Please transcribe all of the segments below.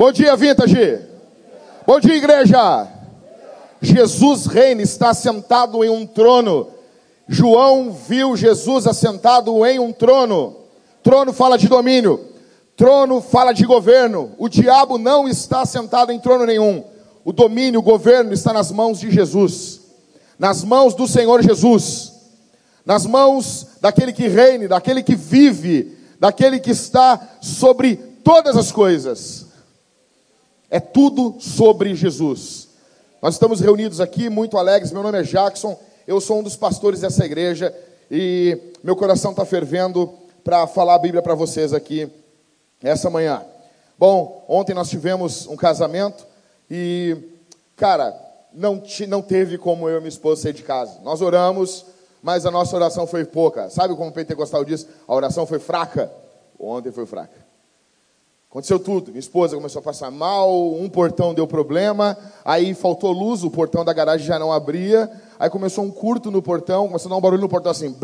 Bom dia, Vintage. Bom dia, igreja. Jesus reina, está sentado em um trono. João viu Jesus assentado em um trono. Trono fala de domínio. Trono fala de governo. O diabo não está sentado em trono nenhum. O domínio, o governo está nas mãos de Jesus. Nas mãos do Senhor Jesus. Nas mãos daquele que reine, daquele que vive, daquele que está sobre todas as coisas. É tudo sobre Jesus. Nós estamos reunidos aqui muito alegres. Meu nome é Jackson, eu sou um dos pastores dessa igreja e meu coração está fervendo para falar a Bíblia para vocês aqui essa manhã. Bom, ontem nós tivemos um casamento e, cara, não, não teve como eu e minha esposa sair de casa. Nós oramos, mas a nossa oração foi pouca. Sabe como o pentecostal diz? A oração foi fraca. Ontem foi fraca. Aconteceu tudo. Minha esposa começou a passar mal, um portão deu problema, aí faltou luz, o portão da garagem já não abria, aí começou um curto no portão, começou a dar um barulho no portão assim!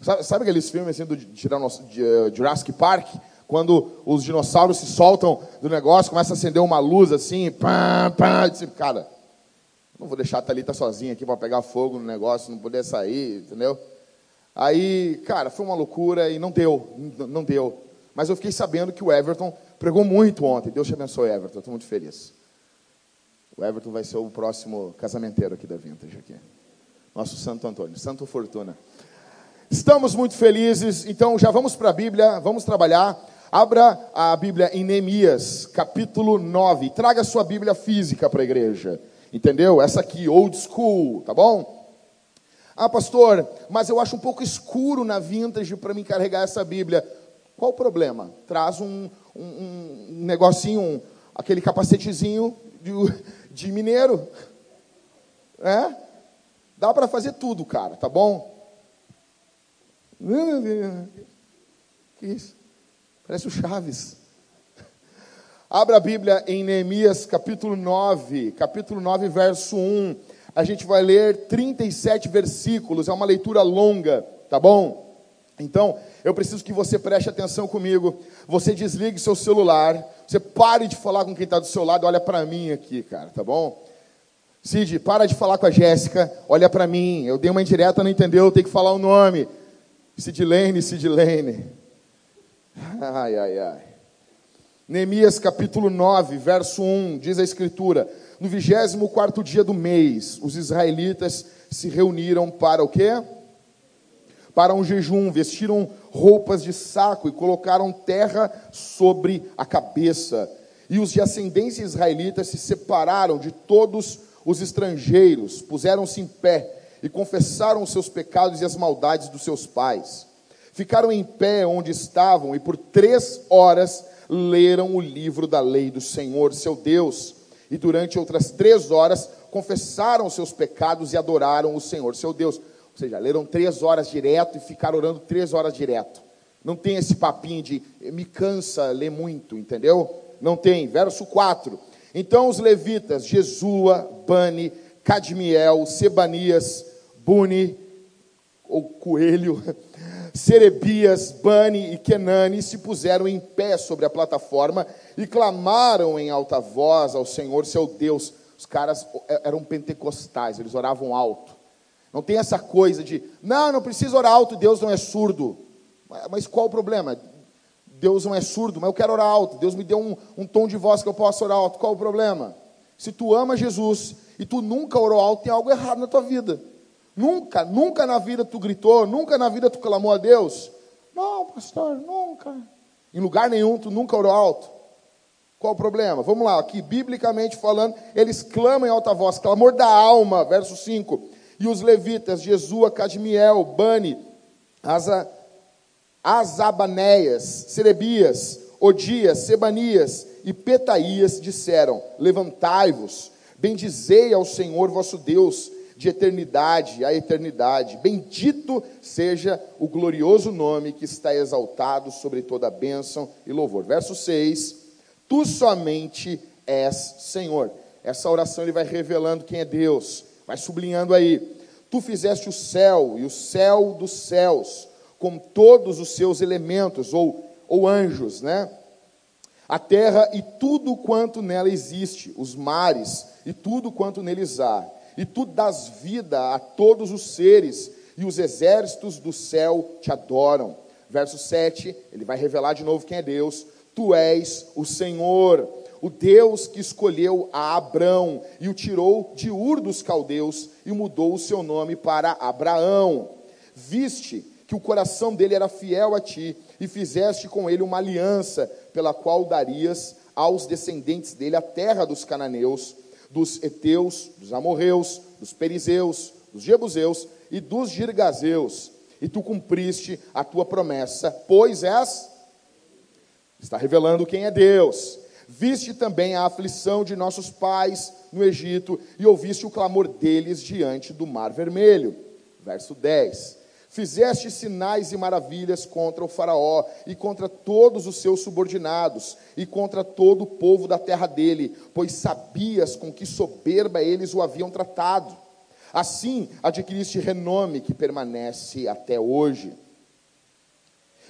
Sabe, sabe aqueles filmes assim do eh, Jurassic Park? Quando os dinossauros se soltam do negócio, começa a acender uma luz assim, pam, pam, disse, cara, não vou deixar a Thalita sozinha aqui para pegar fogo no negócio, não poder sair, entendeu? Aí, cara, foi uma loucura e não deu, não deu. Mas eu fiquei sabendo que o Everton pregou muito ontem. Deus te abençoe, Everton. Estou muito feliz. O Everton vai ser o próximo casamenteiro aqui da Vintage. Aqui. Nosso Santo Antônio, Santo Fortuna. Estamos muito felizes, então já vamos para a Bíblia, vamos trabalhar. Abra a Bíblia em Neemias, capítulo 9. Traga a sua Bíblia física para a igreja. Entendeu? Essa aqui, old school, tá bom? Ah, pastor, mas eu acho um pouco escuro na vintage para me carregar essa Bíblia. Qual o problema? Traz um, um, um negocinho, um, aquele capacetezinho de, de mineiro. É? Dá para fazer tudo, cara, tá bom? Que isso? Parece o Chaves. Abra a Bíblia em Neemias capítulo 9, capítulo 9, verso 1. A gente vai ler 37 versículos, é uma leitura longa, tá bom? Então, eu preciso que você preste atenção comigo. Você desligue seu celular. Você pare de falar com quem está do seu lado. Olha para mim aqui, cara, tá bom? Cid, para de falar com a Jéssica. Olha para mim. Eu dei uma indireta, não entendeu? Tem que falar o nome. Sidlane, Sidlane. Ai, ai, ai. Neemias capítulo 9, verso 1, diz a escritura: No vigésimo quarto dia do mês, os israelitas se reuniram para o quê? Para um jejum, vestiram roupas de saco e colocaram terra sobre a cabeça. E os de ascendência israelita se separaram de todos os estrangeiros, puseram-se em pé e confessaram os seus pecados e as maldades dos seus pais. Ficaram em pé onde estavam e por três horas leram o livro da lei do Senhor, seu Deus. E durante outras três horas confessaram os seus pecados e adoraram o Senhor, seu Deus. Ou seja, leram três horas direto e ficaram orando três horas direto. Não tem esse papinho de me cansa ler muito, entendeu? Não tem. Verso 4. Então os levitas, Jesua, Bani, Cadmiel, Sebanias, Buni, ou Coelho, Serebias, Bani e Kenani se puseram em pé sobre a plataforma e clamaram em alta voz ao Senhor seu Deus. Os caras eram pentecostais, eles oravam alto. Não tem essa coisa de, não, não precisa orar alto, Deus não é surdo. Mas qual o problema? Deus não é surdo, mas eu quero orar alto. Deus me deu um, um tom de voz que eu possa orar alto. Qual o problema? Se tu ama Jesus e tu nunca orou alto, tem algo errado na tua vida. Nunca, nunca na vida tu gritou, nunca na vida tu clamou a Deus. Não, pastor, nunca. Em lugar nenhum tu nunca orou alto. Qual o problema? Vamos lá, aqui, biblicamente falando, eles clamam em alta voz, clamor da alma, verso 5. E os levitas, Jesua, Cadmiel, Bani, Asa, Azabanéias, Serebias, Odias, Sebanias e Petaías disseram: Levantai-vos, bendizei ao Senhor vosso Deus de eternidade a eternidade. Bendito seja o glorioso nome que está exaltado sobre toda bênção e louvor. Verso 6: Tu somente és Senhor. Essa oração ele vai revelando quem é Deus Vai sublinhando aí. Tu fizeste o céu e o céu dos céus, com todos os seus elementos, ou, ou anjos, né? A terra e tudo quanto nela existe, os mares e tudo quanto neles há, e tu dás vida a todos os seres, e os exércitos do céu te adoram. Verso 7, ele vai revelar de novo quem é Deus. Tu és o Senhor, o Deus que escolheu a Abrão e o tirou de Ur dos caldeus e mudou o seu nome para Abraão. Viste que o coração dele era fiel a ti e fizeste com ele uma aliança pela qual darias aos descendentes dele a terra dos cananeus, dos heteus, dos amorreus, dos perizeus, dos jebuseus e dos girgazeus. E tu cumpriste a tua promessa, pois és está revelando quem é Deus Viste também a aflição de nossos pais no Egito e ouviste o clamor deles diante do Mar Vermelho. Verso 10. Fizeste sinais e maravilhas contra o Faraó e contra todos os seus subordinados e contra todo o povo da terra dele, pois sabias com que soberba eles o haviam tratado. Assim adquiriste renome que permanece até hoje.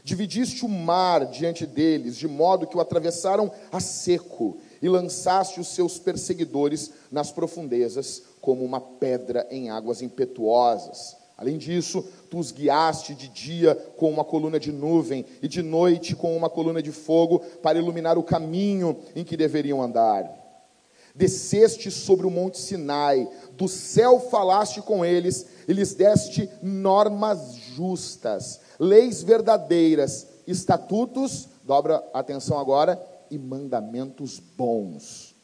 Dividiste o mar diante deles, de modo que o atravessaram a seco, e lançaste os seus perseguidores nas profundezas, como uma pedra em águas impetuosas. Além disso, tu os guiaste de dia com uma coluna de nuvem, e de noite com uma coluna de fogo, para iluminar o caminho em que deveriam andar. Desceste sobre o monte Sinai, do céu falaste com eles, e lhes deste normas justas leis verdadeiras, estatutos, dobra atenção agora, e mandamentos bons.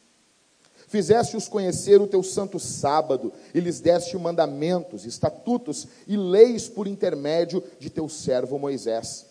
Fizeste-os conhecer o teu santo sábado, e lhes deste mandamentos, estatutos e leis por intermédio de teu servo Moisés.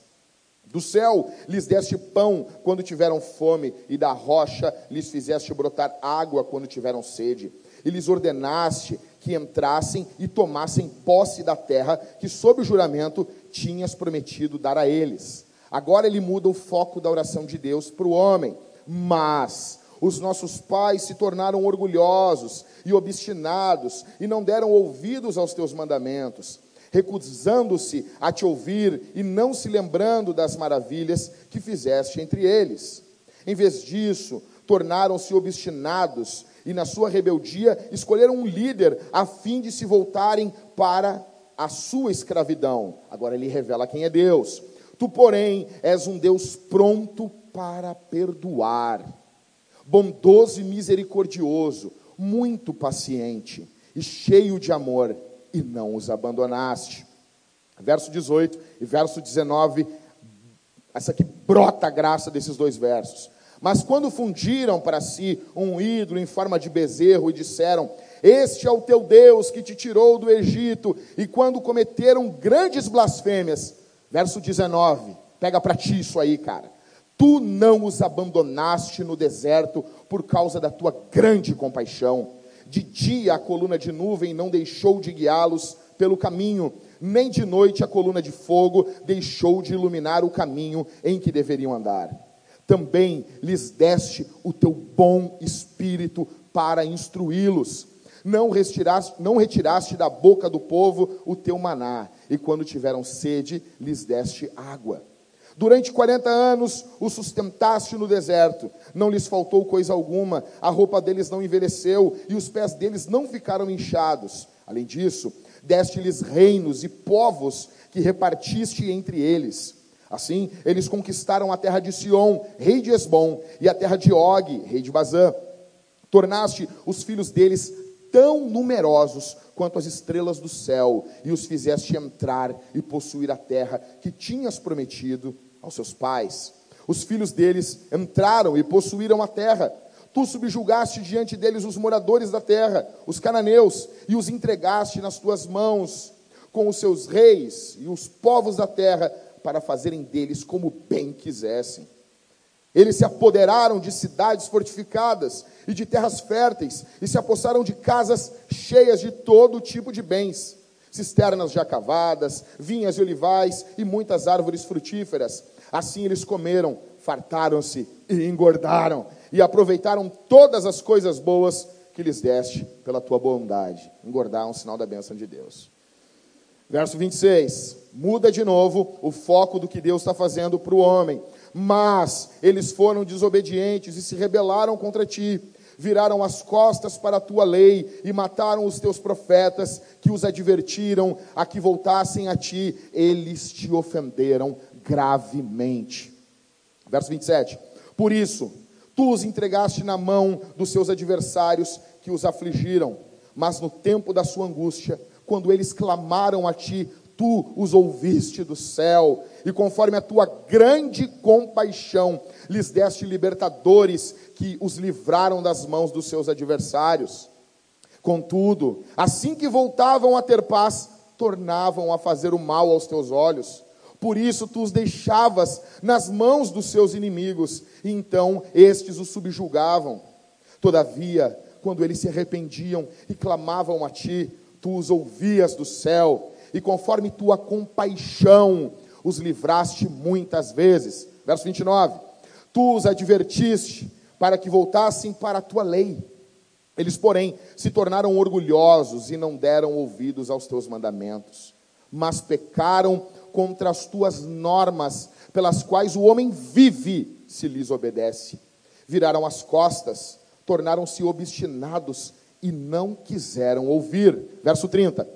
Do céu lhes deste pão quando tiveram fome, e da rocha lhes fizeste brotar água quando tiveram sede. E lhes ordenaste que entrassem e tomassem posse da terra que, sob o juramento, tinhas prometido dar a eles. Agora ele muda o foco da oração de Deus para o homem. Mas os nossos pais se tornaram orgulhosos e obstinados e não deram ouvidos aos teus mandamentos, recusando-se a te ouvir e não se lembrando das maravilhas que fizeste entre eles. Em vez disso, tornaram-se obstinados e, na sua rebeldia, escolheram um líder a fim de se voltarem para a sua escravidão. Agora ele revela quem é Deus. Tu, porém, és um Deus pronto para perdoar, bondoso e misericordioso, muito paciente e cheio de amor, e não os abandonaste. Verso 18 e verso 19, essa aqui brota a graça desses dois versos. Mas quando fundiram para si um ídolo em forma de bezerro e disseram: Este é o teu Deus que te tirou do Egito, e quando cometeram grandes blasfêmias, verso 19, pega para ti isso aí, cara. Tu não os abandonaste no deserto por causa da tua grande compaixão. De dia a coluna de nuvem não deixou de guiá-los pelo caminho, nem de noite a coluna de fogo deixou de iluminar o caminho em que deveriam andar também lhes deste o teu bom espírito para instruí-los. Não retiraste, não retiraste da boca do povo o teu maná, e quando tiveram sede, lhes deste água. Durante quarenta anos os sustentaste no deserto, não lhes faltou coisa alguma, a roupa deles não envelheceu e os pés deles não ficaram inchados. Além disso, deste-lhes reinos e povos que repartiste entre eles. Assim, eles conquistaram a terra de Sion, rei de Esbom, e a terra de Og, rei de Bazã. Tornaste os filhos deles tão numerosos quanto as estrelas do céu, e os fizeste entrar e possuir a terra que tinhas prometido aos seus pais. Os filhos deles entraram e possuíram a terra. Tu subjugaste diante deles os moradores da terra, os cananeus, e os entregaste nas tuas mãos, com os seus reis e os povos da terra, para fazerem deles como bem quisessem. Eles se apoderaram de cidades fortificadas e de terras férteis, e se apossaram de casas cheias de todo tipo de bens, cisternas já cavadas, vinhas e olivais e muitas árvores frutíferas. Assim eles comeram, fartaram-se e engordaram, e aproveitaram todas as coisas boas que lhes deste pela tua bondade. Engordar é um sinal da bênção de Deus. Verso 26 muda de novo o foco do que Deus está fazendo para o homem. Mas eles foram desobedientes e se rebelaram contra ti viraram as costas para a tua lei e mataram os teus profetas que os advertiram a que voltassem a ti, eles te ofenderam gravemente. Verso 27. Por isso, tu os entregaste na mão dos seus adversários que os afligiram, mas no tempo da sua angústia, quando eles clamaram a ti, tu os ouviste do céu, e conforme a tua grande compaixão, lhes deste libertadores que os livraram das mãos dos seus adversários. Contudo, assim que voltavam a ter paz, tornavam a fazer o mal aos teus olhos. Por isso tu os deixavas nas mãos dos seus inimigos, e então estes os subjugavam. Todavia, quando eles se arrependiam e clamavam a ti, tu os ouvias do céu e conforme tua compaixão os livraste muitas vezes. Verso 29. Tu os advertiste para que voltassem para a tua lei. Eles, porém, se tornaram orgulhosos e não deram ouvidos aos teus mandamentos, mas pecaram contra as tuas normas, pelas quais o homem vive se lhes obedece. Viraram as costas, tornaram-se obstinados e não quiseram ouvir. Verso 30.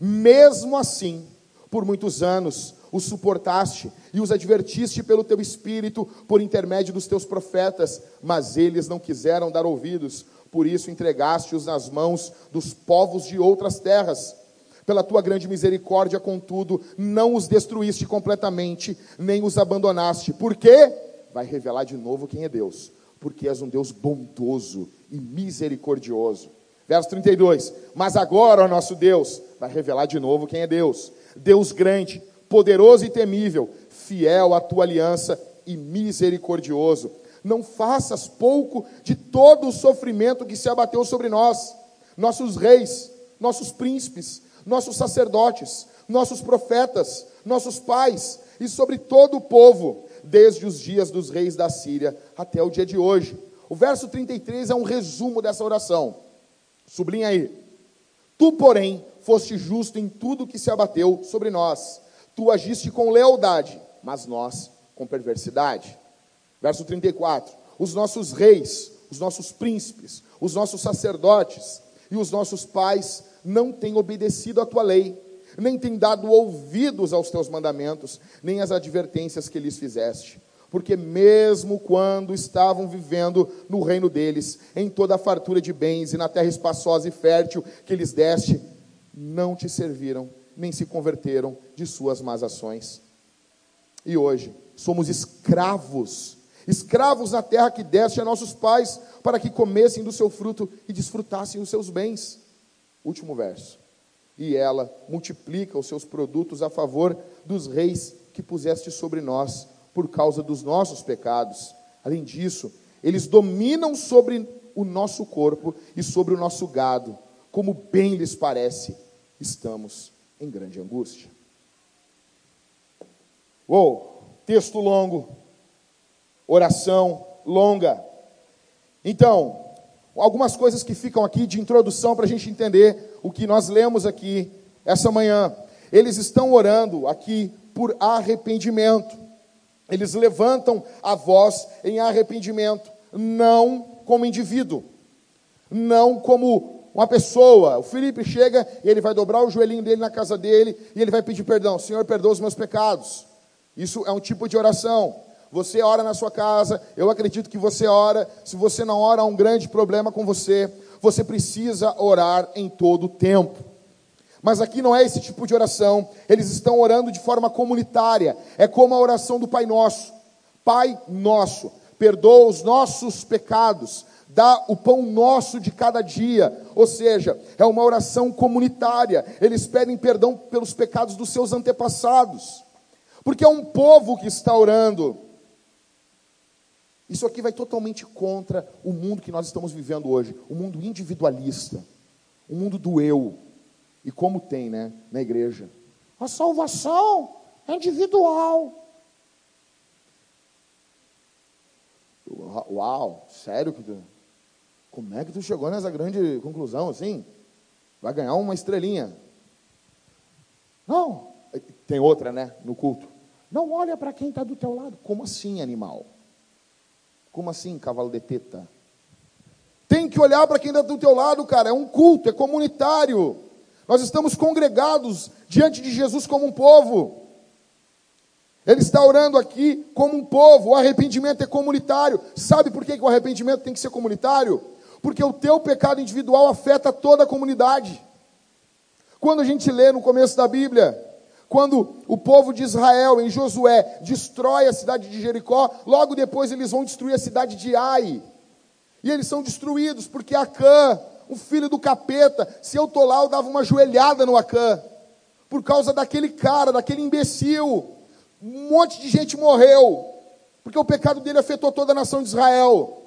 Mesmo assim, por muitos anos, os suportaste e os advertiste pelo teu espírito, por intermédio dos teus profetas, mas eles não quiseram dar ouvidos, por isso entregaste-os nas mãos dos povos de outras terras. Pela tua grande misericórdia, contudo, não os destruíste completamente, nem os abandonaste. Por quê? Vai revelar de novo quem é Deus. Porque és um Deus bondoso e misericordioso. Verso 32. Mas agora, ó nosso Deus, vai revelar de novo quem é Deus. Deus grande, poderoso e temível, fiel à tua aliança e misericordioso. Não faças pouco de todo o sofrimento que se abateu sobre nós, nossos reis, nossos príncipes, nossos sacerdotes, nossos profetas, nossos pais e sobre todo o povo, desde os dias dos reis da Síria até o dia de hoje. O verso 33 é um resumo dessa oração. Sublinha aí. Tu, porém, foste justo em tudo que se abateu sobre nós. Tu agiste com lealdade, mas nós com perversidade. Verso 34. Os nossos reis, os nossos príncipes, os nossos sacerdotes e os nossos pais não têm obedecido à tua lei, nem têm dado ouvidos aos teus mandamentos, nem às advertências que lhes fizeste. Porque mesmo quando estavam vivendo no reino deles, em toda a fartura de bens e na terra espaçosa e fértil que lhes deste, não te serviram, nem se converteram de suas más ações. E hoje somos escravos, escravos na terra que deste a nossos pais, para que comessem do seu fruto e desfrutassem os seus bens. Último verso. E ela multiplica os seus produtos a favor dos reis que puseste sobre nós, por causa dos nossos pecados. Além disso, eles dominam sobre o nosso corpo e sobre o nosso gado como bem lhes parece, estamos em grande angústia. Uou, texto longo, oração longa. Então, algumas coisas que ficam aqui de introdução para a gente entender o que nós lemos aqui essa manhã. Eles estão orando aqui por arrependimento. Eles levantam a voz em arrependimento, não como indivíduo, não como uma pessoa, o Felipe chega e ele vai dobrar o joelhinho dele na casa dele e ele vai pedir perdão. Senhor, perdoa os meus pecados. Isso é um tipo de oração. Você ora na sua casa, eu acredito que você ora. Se você não ora, há um grande problema com você. Você precisa orar em todo o tempo. Mas aqui não é esse tipo de oração. Eles estão orando de forma comunitária. É como a oração do Pai Nosso. Pai Nosso, perdoa os nossos pecados, dá o pão nosso de cada dia, ou seja, é uma oração comunitária. Eles pedem perdão pelos pecados dos seus antepassados, porque é um povo que está orando. Isso aqui vai totalmente contra o mundo que nós estamos vivendo hoje, o mundo individualista, o mundo do eu. E como tem, né, na igreja? A salvação é individual. Uau, sério que tu como é que tu chegou nessa grande conclusão assim? Vai ganhar uma estrelinha. Não, tem outra, né, no culto. Não olha para quem está do teu lado. Como assim, animal? Como assim, cavalo de teta? Tem que olhar para quem está do teu lado, cara. É um culto, é comunitário. Nós estamos congregados diante de Jesus como um povo. Ele está orando aqui como um povo. O arrependimento é comunitário. Sabe por que o arrependimento tem que ser comunitário? Porque o teu pecado individual afeta toda a comunidade. Quando a gente lê no começo da Bíblia, quando o povo de Israel, em Josué, destrói a cidade de Jericó, logo depois eles vão destruir a cidade de Ai. E eles são destruídos porque Acã, o filho do capeta, se eu estou lá, eu dava uma joelhada no Acã. Por causa daquele cara, daquele imbecil. Um monte de gente morreu. Porque o pecado dele afetou toda a nação de Israel.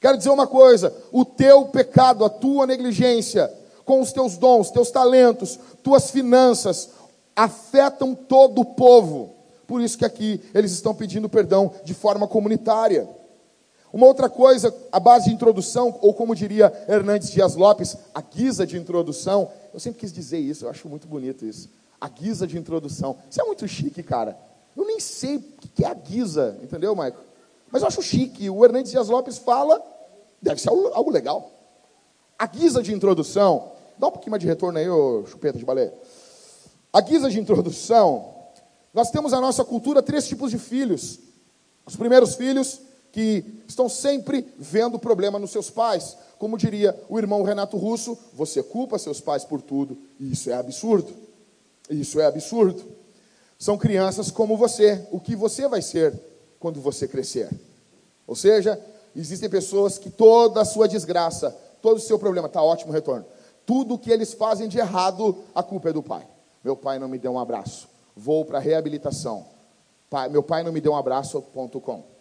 Quero dizer uma coisa: o teu pecado, a tua negligência, com os teus dons, teus talentos, tuas finanças, afetam todo o povo. Por isso que aqui eles estão pedindo perdão de forma comunitária. Uma outra coisa, a base de introdução, ou como diria Hernandes Dias Lopes, a guisa de introdução, eu sempre quis dizer isso, eu acho muito bonito isso. A guisa de introdução. Isso é muito chique, cara. Eu nem sei o que é a guisa, entendeu, Maico? Mas eu acho chique. O Hernandes Dias Lopes fala, deve ser algo legal. A guisa de introdução, dá um pouquinho mais de retorno aí, ô chupeta de baleia. A guisa de introdução, nós temos na nossa cultura três tipos de filhos. Os primeiros filhos que estão sempre vendo problema nos seus pais. Como diria o irmão Renato Russo, você culpa seus pais por tudo, e isso é absurdo. Isso é absurdo. São crianças como você, o que você vai ser quando você crescer. Ou seja, existem pessoas que toda a sua desgraça, todo o seu problema, está ótimo retorno. Tudo que eles fazem de errado, a culpa é do pai. Meu pai não me deu um abraço. Vou para a reabilitação. Pai, meu pai não me deu um abraço, ponto com.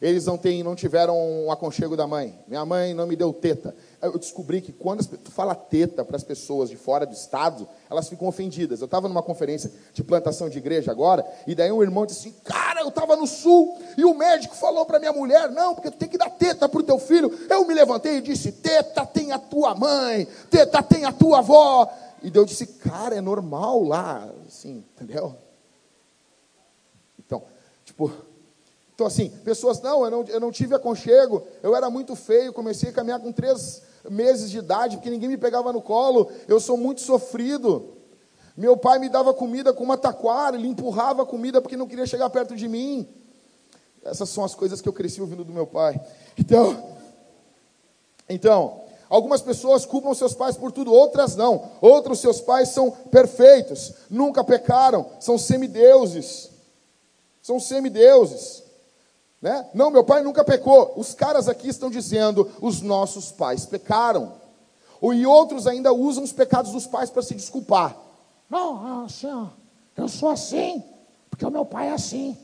Eles não, têm, não tiveram um aconchego da mãe. Minha mãe não me deu teta. Eu descobri que quando tu fala teta para as pessoas de fora do estado, elas ficam ofendidas. Eu estava numa conferência de plantação de igreja agora, e daí um irmão disse assim: Cara, eu estava no sul, e o médico falou para minha mulher: Não, porque tu tem que dar teta para o teu filho. Eu me levantei e disse: Teta tem a tua mãe, teta tem a tua avó. E Deus disse, cara, é normal lá, assim, entendeu? Então, tipo, então assim, pessoas, não eu, não, eu não tive aconchego, eu era muito feio, comecei a caminhar com três meses de idade, porque ninguém me pegava no colo, eu sou muito sofrido. Meu pai me dava comida com uma taquara, ele empurrava a comida porque não queria chegar perto de mim. Essas são as coisas que eu cresci ouvindo do meu pai. Então, então, Algumas pessoas culpam seus pais por tudo, outras não. Outros seus pais são perfeitos, nunca pecaram, são semideuses. São semideuses. Né? Não, meu pai nunca pecou. Os caras aqui estão dizendo, os nossos pais pecaram. E outros ainda usam os pecados dos pais para se desculpar. Não, assim, eu sou assim, porque o meu pai é assim.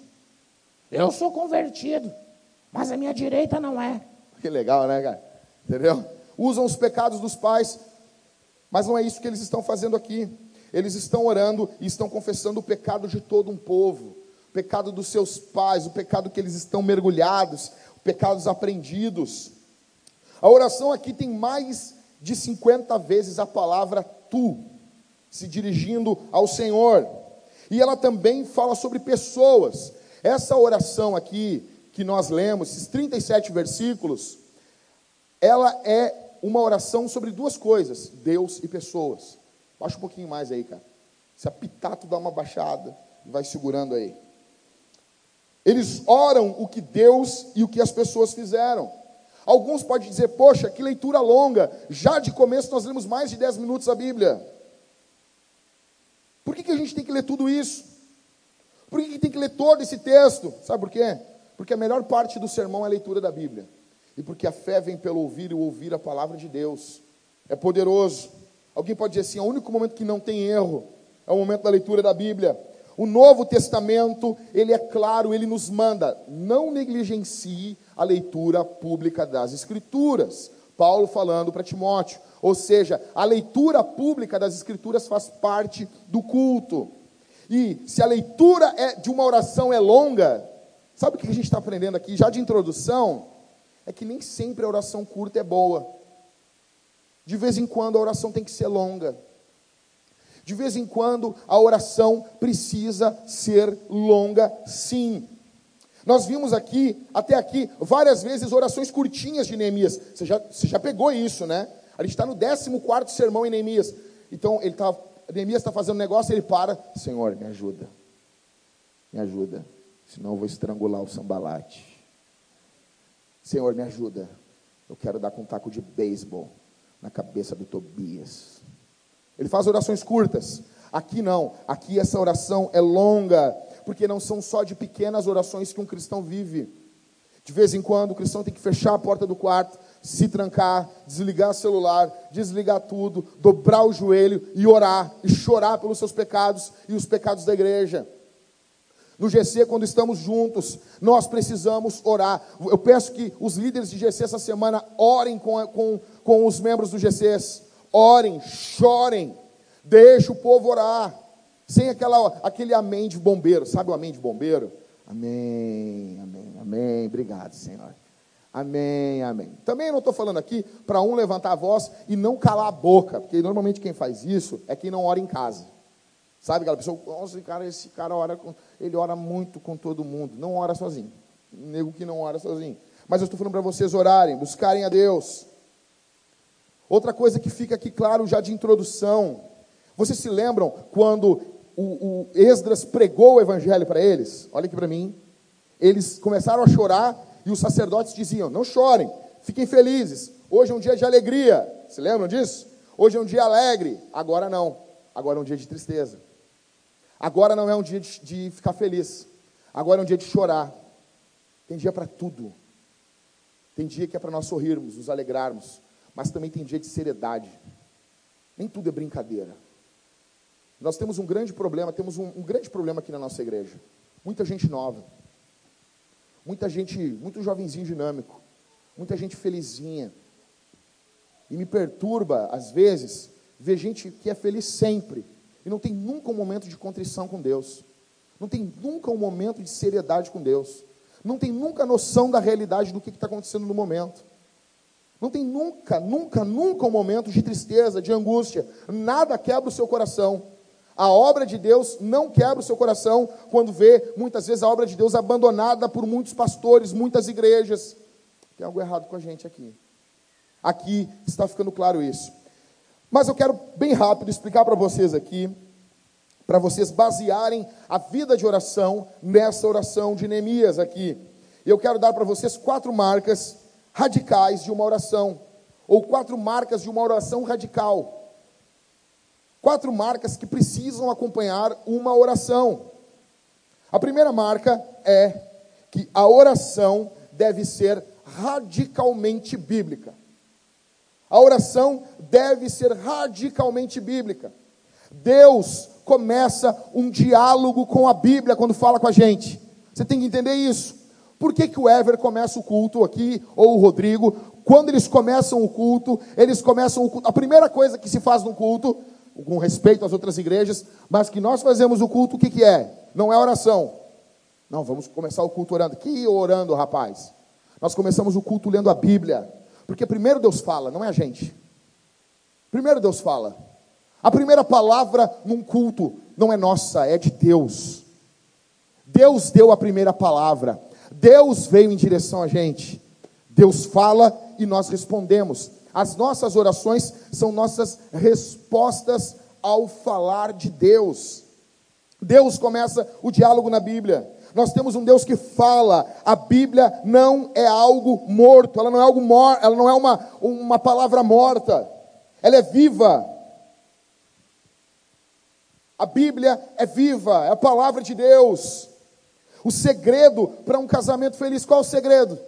Eu sou convertido, mas a minha direita não é. Que legal, né, cara? Entendeu? usam os pecados dos pais, mas não é isso que eles estão fazendo aqui. Eles estão orando e estão confessando o pecado de todo um povo, pecado dos seus pais, o pecado que eles estão mergulhados, pecados aprendidos. A oração aqui tem mais de 50 vezes a palavra tu, se dirigindo ao Senhor. E ela também fala sobre pessoas. Essa oração aqui que nós lemos, esses 37 versículos, ela é uma oração sobre duas coisas: Deus e pessoas. Baixa um pouquinho mais aí, cara. Se apitar, tu dá uma baixada vai segurando aí. Eles oram o que Deus e o que as pessoas fizeram. Alguns podem dizer, poxa, que leitura longa. Já de começo nós lemos mais de 10 minutos a Bíblia. Por que, que a gente tem que ler tudo isso? Por que, que tem que ler todo esse texto? Sabe por quê? Porque a melhor parte do sermão é a leitura da Bíblia. E porque a fé vem pelo ouvir e ouvir a palavra de Deus. É poderoso. Alguém pode dizer assim: o único momento que não tem erro é o momento da leitura da Bíblia. O Novo Testamento, ele é claro, ele nos manda, não negligencie a leitura pública das Escrituras. Paulo falando para Timóteo. Ou seja, a leitura pública das Escrituras faz parte do culto. E se a leitura é, de uma oração é longa, sabe o que a gente está aprendendo aqui, já de introdução? é que nem sempre a oração curta é boa. De vez em quando a oração tem que ser longa. De vez em quando a oração precisa ser longa, sim. Nós vimos aqui, até aqui, várias vezes orações curtinhas de Neemias. Você já, você já pegou isso, né? A gente está no 14 sermão em Neemias. Então, ele tá, Neemias está fazendo um negócio, ele para. Senhor, me ajuda. Me ajuda. Senão eu vou estrangular o sambalate. Senhor, me ajuda. Eu quero dar com um taco de beisebol na cabeça do Tobias. Ele faz orações curtas. Aqui não. Aqui essa oração é longa, porque não são só de pequenas orações que um cristão vive. De vez em quando o cristão tem que fechar a porta do quarto, se trancar, desligar o celular, desligar tudo, dobrar o joelho e orar e chorar pelos seus pecados e os pecados da igreja. No GC, quando estamos juntos, nós precisamos orar. Eu peço que os líderes de GC essa semana orem com, com, com os membros do GC. Orem, chorem, deixe o povo orar. Sem aquela, aquele amém de bombeiro. Sabe o amém de bombeiro? Amém, amém, amém. Obrigado, Senhor. Amém, amém. Também não estou falando aqui para um levantar a voz e não calar a boca, porque normalmente quem faz isso é quem não ora em casa. Sabe aquela pessoa, nossa, cara, esse cara ora, com, ele ora muito com todo mundo. Não ora sozinho. Nego que não ora sozinho. Mas eu estou falando para vocês orarem, buscarem a Deus. Outra coisa que fica aqui claro já de introdução. Vocês se lembram quando o, o Esdras pregou o evangelho para eles? Olha aqui para mim. Eles começaram a chorar e os sacerdotes diziam: Não chorem, fiquem felizes. Hoje é um dia de alegria. Se lembram disso? Hoje é um dia alegre. Agora não. Agora é um dia de tristeza. Agora não é um dia de, de ficar feliz. Agora é um dia de chorar. Tem dia para tudo. Tem dia que é para nós sorrirmos, nos alegrarmos. Mas também tem dia de seriedade. Nem tudo é brincadeira. Nós temos um grande problema, temos um, um grande problema aqui na nossa igreja. Muita gente nova. Muita gente, muito jovenzinho dinâmico. Muita gente felizinha. E me perturba, às vezes, ver gente que é feliz sempre e não tem nunca um momento de contrição com Deus. Não tem nunca um momento de seriedade com Deus. Não tem nunca noção da realidade do que está acontecendo no momento. Não tem nunca, nunca, nunca um momento de tristeza, de angústia. Nada quebra o seu coração. A obra de Deus não quebra o seu coração quando vê, muitas vezes, a obra de Deus abandonada por muitos pastores, muitas igrejas. Tem algo errado com a gente aqui. Aqui está ficando claro isso. Mas eu quero bem rápido explicar para vocês aqui, para vocês basearem a vida de oração nessa oração de Neemias aqui. Eu quero dar para vocês quatro marcas radicais de uma oração, ou quatro marcas de uma oração radical. Quatro marcas que precisam acompanhar uma oração. A primeira marca é que a oração deve ser radicalmente bíblica. A oração deve ser radicalmente bíblica. Deus começa um diálogo com a Bíblia quando fala com a gente. Você tem que entender isso. Por que, que o Ever começa o culto aqui, ou o Rodrigo? Quando eles começam o culto, eles começam o culto. A primeira coisa que se faz no culto, com respeito às outras igrejas, mas que nós fazemos o culto, o que, que é? Não é oração. Não, vamos começar o culto orando. Que orando, rapaz? Nós começamos o culto lendo a Bíblia. Porque primeiro Deus fala, não é a gente. Primeiro Deus fala. A primeira palavra num culto não é nossa, é de Deus. Deus deu a primeira palavra. Deus veio em direção a gente. Deus fala e nós respondemos. As nossas orações são nossas respostas ao falar de Deus. Deus começa o diálogo na Bíblia. Nós temos um Deus que fala. A Bíblia não é algo morto, ela não é algo mor ela não é uma, uma palavra morta. Ela é viva. A Bíblia é viva, é a palavra de Deus. O segredo para um casamento feliz, qual é o segredo?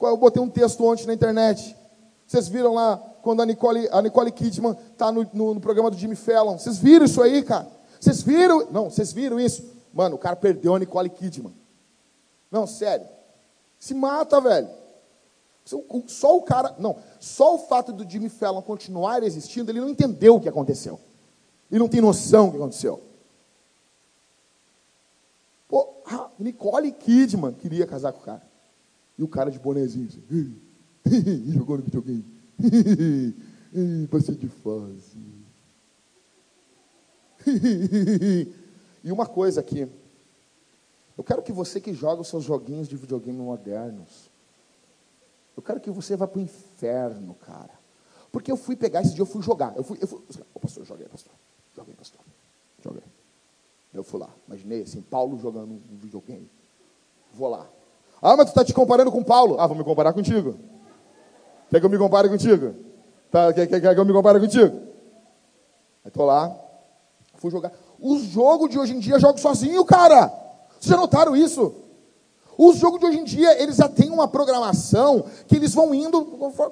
Eu botei um texto ontem na internet. Vocês viram lá quando a Nicole, a Nicole Kidman está no, no, no programa do Jimmy Fallon. Vocês viram isso aí, cara? Vocês viram? Não, vocês viram isso? Mano, o cara perdeu a Nicole Kidman. Não, sério. Se mata, velho. Só o cara. Não, só o fato do Jimmy Fallon continuar existindo, ele não entendeu o que aconteceu. Ele não tem noção do que aconteceu. Pô, a Nicole Kidman queria casar com o cara. E o cara de bonezinho assim. Jogou no videogame. Passei de fase. e uma coisa aqui. Eu quero que você que joga os seus joguinhos de videogame modernos, eu quero que você vá para o inferno, cara. Porque eu fui pegar esse dia, eu fui jogar. Eu fui, eu fui, pastor, joguei, pastor. Joguei, pastor. Eu fui lá. Imaginei assim, Paulo jogando um videogame. Vou lá. Ah, mas tu está te comparando com Paulo. Ah, vou me comparar contigo. Quer que eu me compare contigo? Tá, quer, quer, quer que eu me compare contigo? Aí tô lá. Fui jogar. Os jogos de hoje em dia jogo sozinho, cara. Vocês já notaram isso? Os jogos de hoje em dia, eles já têm uma programação que eles vão indo.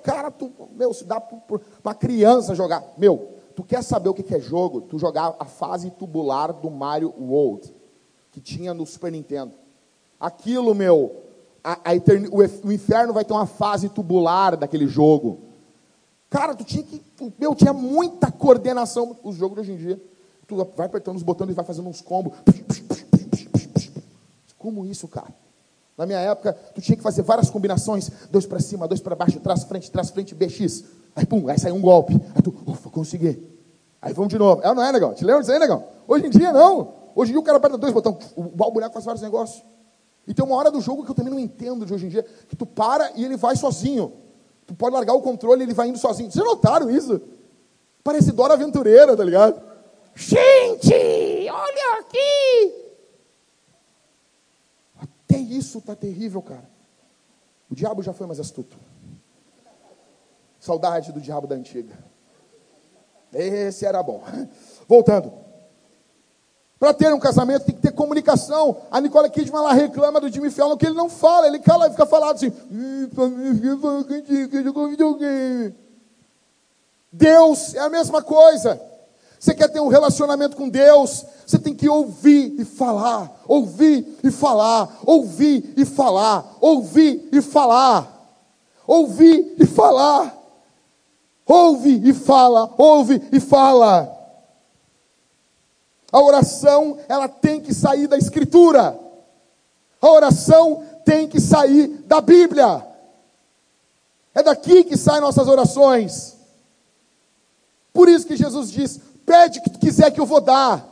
Cara, tu, meu, se dá para criança jogar. Meu, tu quer saber o que é jogo? Tu jogar a fase tubular do Mario World, que tinha no Super Nintendo. Aquilo, meu, a, a o inferno vai ter uma fase tubular daquele jogo. Cara, tu tinha que. Meu, tinha muita coordenação. Os jogos de hoje em dia. Tu vai apertando os botões e vai fazendo uns combos. Como isso, cara? Na minha época, tu tinha que fazer várias combinações, dois para cima, dois para baixo, trás, frente, trás, frente, BX. Aí, pum, aí sai um golpe. Aí tu, ufa, consegui. Aí vamos de novo. É, não é, negão? Te lembra disso aí, negão? Hoje em dia, não. Hoje em dia o cara aperta dois botões, o, o boneco faz vários negócios. E tem uma hora do jogo que eu também não entendo de hoje em dia, que tu para e ele vai sozinho. Tu pode largar o controle e ele vai indo sozinho. Vocês notaram isso? Parece Dora Aventureira, tá ligado? Gente, olha aqui! Até isso tá terrível, cara. O diabo já foi mais astuto. Saudade do diabo da antiga. Esse era bom. Voltando. Para ter um casamento tem que ter comunicação. A Nicole Kidman ela reclama do Jimmy Fallon que ele não fala, ele cala e fica falado assim. Deus é a mesma coisa. Você quer ter um relacionamento com Deus, você tem que ouvir e falar, ouvir e falar, ouvir e falar, ouvir e falar, ouvir e falar, ouve e fala, ouve e fala. A oração, ela tem que sair da Escritura. A oração tem que sair da Bíblia. É daqui que saem nossas orações. Por isso que Jesus diz: pede o que quiser que eu vou dar.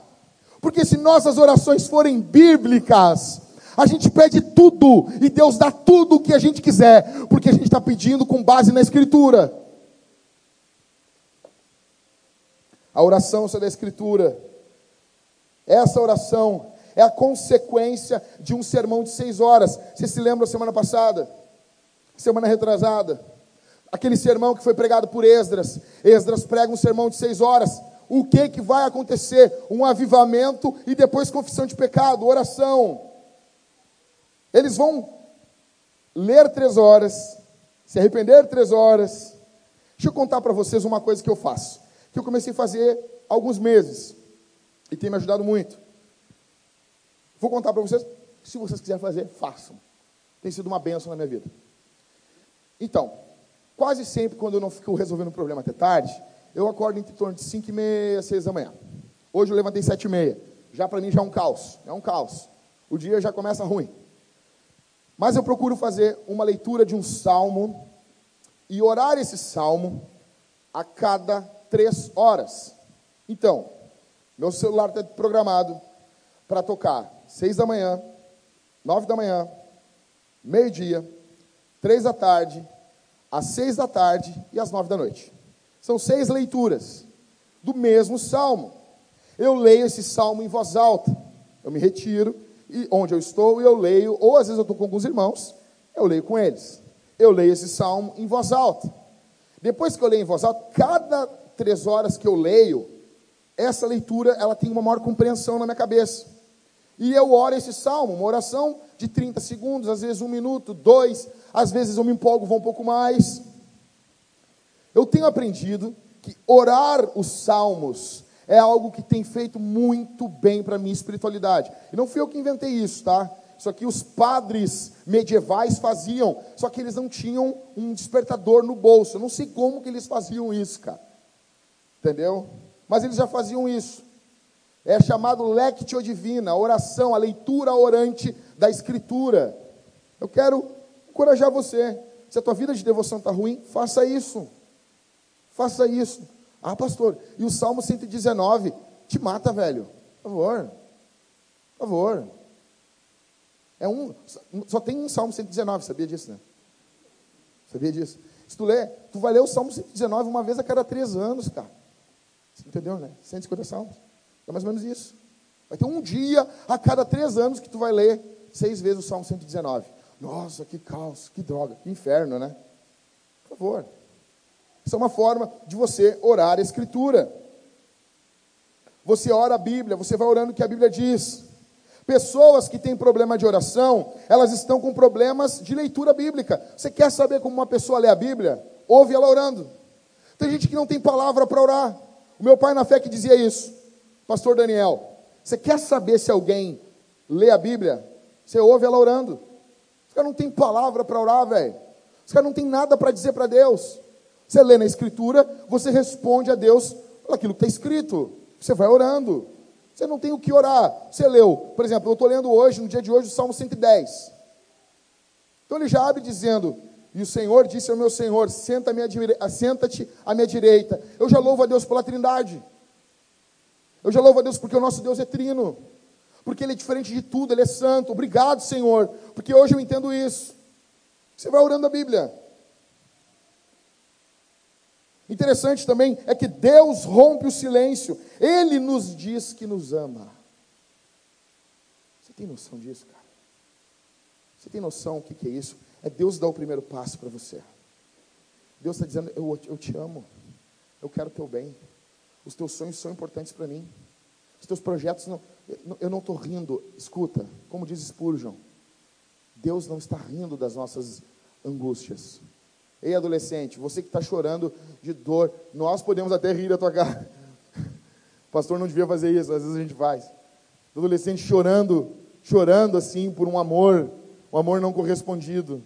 Porque se nossas orações forem bíblicas, a gente pede tudo e Deus dá tudo o que a gente quiser, porque a gente está pedindo com base na Escritura. A oração é da Escritura. Essa oração é a consequência de um sermão de seis horas. Você se lembra semana passada? Semana retrasada? Aquele sermão que foi pregado por Esdras. Esdras prega um sermão de seis horas o que, que vai acontecer? Um avivamento e depois confissão de pecado, oração. Eles vão ler três horas, se arrepender três horas. Deixa eu contar para vocês uma coisa que eu faço, que eu comecei a fazer há alguns meses e tem me ajudado muito. Vou contar para vocês, se vocês quiserem fazer, façam. Tem sido uma benção na minha vida. Então, quase sempre quando eu não fico resolvendo um problema até tarde, eu acordo em torno de 5 e meia, 6 da manhã. Hoje eu levantei 7 e meia. Já para mim já é um caos. É um caos. O dia já começa ruim. Mas eu procuro fazer uma leitura de um salmo e orar esse salmo a cada três horas. Então, meu celular está programado para tocar seis da manhã, nove da manhã, meio-dia, três da tarde, às seis da tarde e às nove da noite. São seis leituras do mesmo salmo. Eu leio esse salmo em voz alta. Eu me retiro e onde eu estou eu leio, ou às vezes eu estou com alguns irmãos, eu leio com eles. Eu leio esse salmo em voz alta. Depois que eu leio em voz alta, cada três horas que eu leio, essa leitura ela tem uma maior compreensão na minha cabeça. E eu oro esse salmo, uma oração de 30 segundos, às vezes um minuto, dois, às vezes eu me empolgo, vou um pouco mais. Eu tenho aprendido que orar os salmos é algo que tem feito muito bem para a minha espiritualidade. E não fui eu que inventei isso, tá? Isso aqui os padres medievais faziam, só que eles não tinham um despertador no bolso. Eu não sei como que eles faziam isso, cara. Entendeu? Mas eles já faziam isso. É chamado lectio divina, a oração, a leitura orante da escritura. Eu quero encorajar você. Se a tua vida de devoção está ruim, faça isso. Faça isso. Ah, pastor, e o Salmo 119? te mata, velho. Por favor. Por favor. É um, só tem um Salmo 119, sabia disso, né? Sabia disso? Se tu ler, tu vai ler o Salmo 119 uma vez a cada três anos, cara. Entendeu, né? 150 salmos. É mais ou menos isso. Vai ter um dia a cada três anos que tu vai ler seis vezes o Salmo 119. Nossa, que caos, que droga, que inferno, né? Por favor. Isso é uma forma de você orar a Escritura. Você ora a Bíblia, você vai orando o que a Bíblia diz. Pessoas que têm problema de oração, elas estão com problemas de leitura bíblica. Você quer saber como uma pessoa lê a Bíblia? Ouve ela orando. Tem gente que não tem palavra para orar. O meu pai na fé que dizia isso, pastor Daniel. Você quer saber se alguém lê a Bíblia? Você ouve ela orando. Os caras não tem palavra para orar, velho. Os caras não tem nada para dizer para Deus. Você lê na Escritura, você responde a Deus aquilo que está escrito. Você vai orando. Você não tem o que orar. Você leu, por exemplo, eu estou lendo hoje, no dia de hoje, o Salmo 110. Então ele já abre dizendo: E o Senhor disse ao meu Senhor: Senta-te à minha direita. Eu já louvo a Deus pela trindade. Eu já louvo a Deus porque o nosso Deus é trino. Porque Ele é diferente de tudo, Ele é santo. Obrigado, Senhor, porque hoje eu entendo isso. Você vai orando a Bíblia. Interessante também é que Deus rompe o silêncio. Ele nos diz que nos ama. Você tem noção disso, cara? Você tem noção o que, que é isso? É Deus dar o primeiro passo para você. Deus está dizendo: eu, eu te amo. Eu quero o teu bem. Os teus sonhos são importantes para mim. Os teus projetos não. Eu não estou rindo. Escuta, como diz Spurgeon, Deus não está rindo das nossas angústias. Ei, adolescente, você que está chorando de dor, nós podemos até rir da tua cara. O pastor não devia fazer isso, às vezes a gente faz. O adolescente chorando, chorando assim por um amor, um amor não correspondido.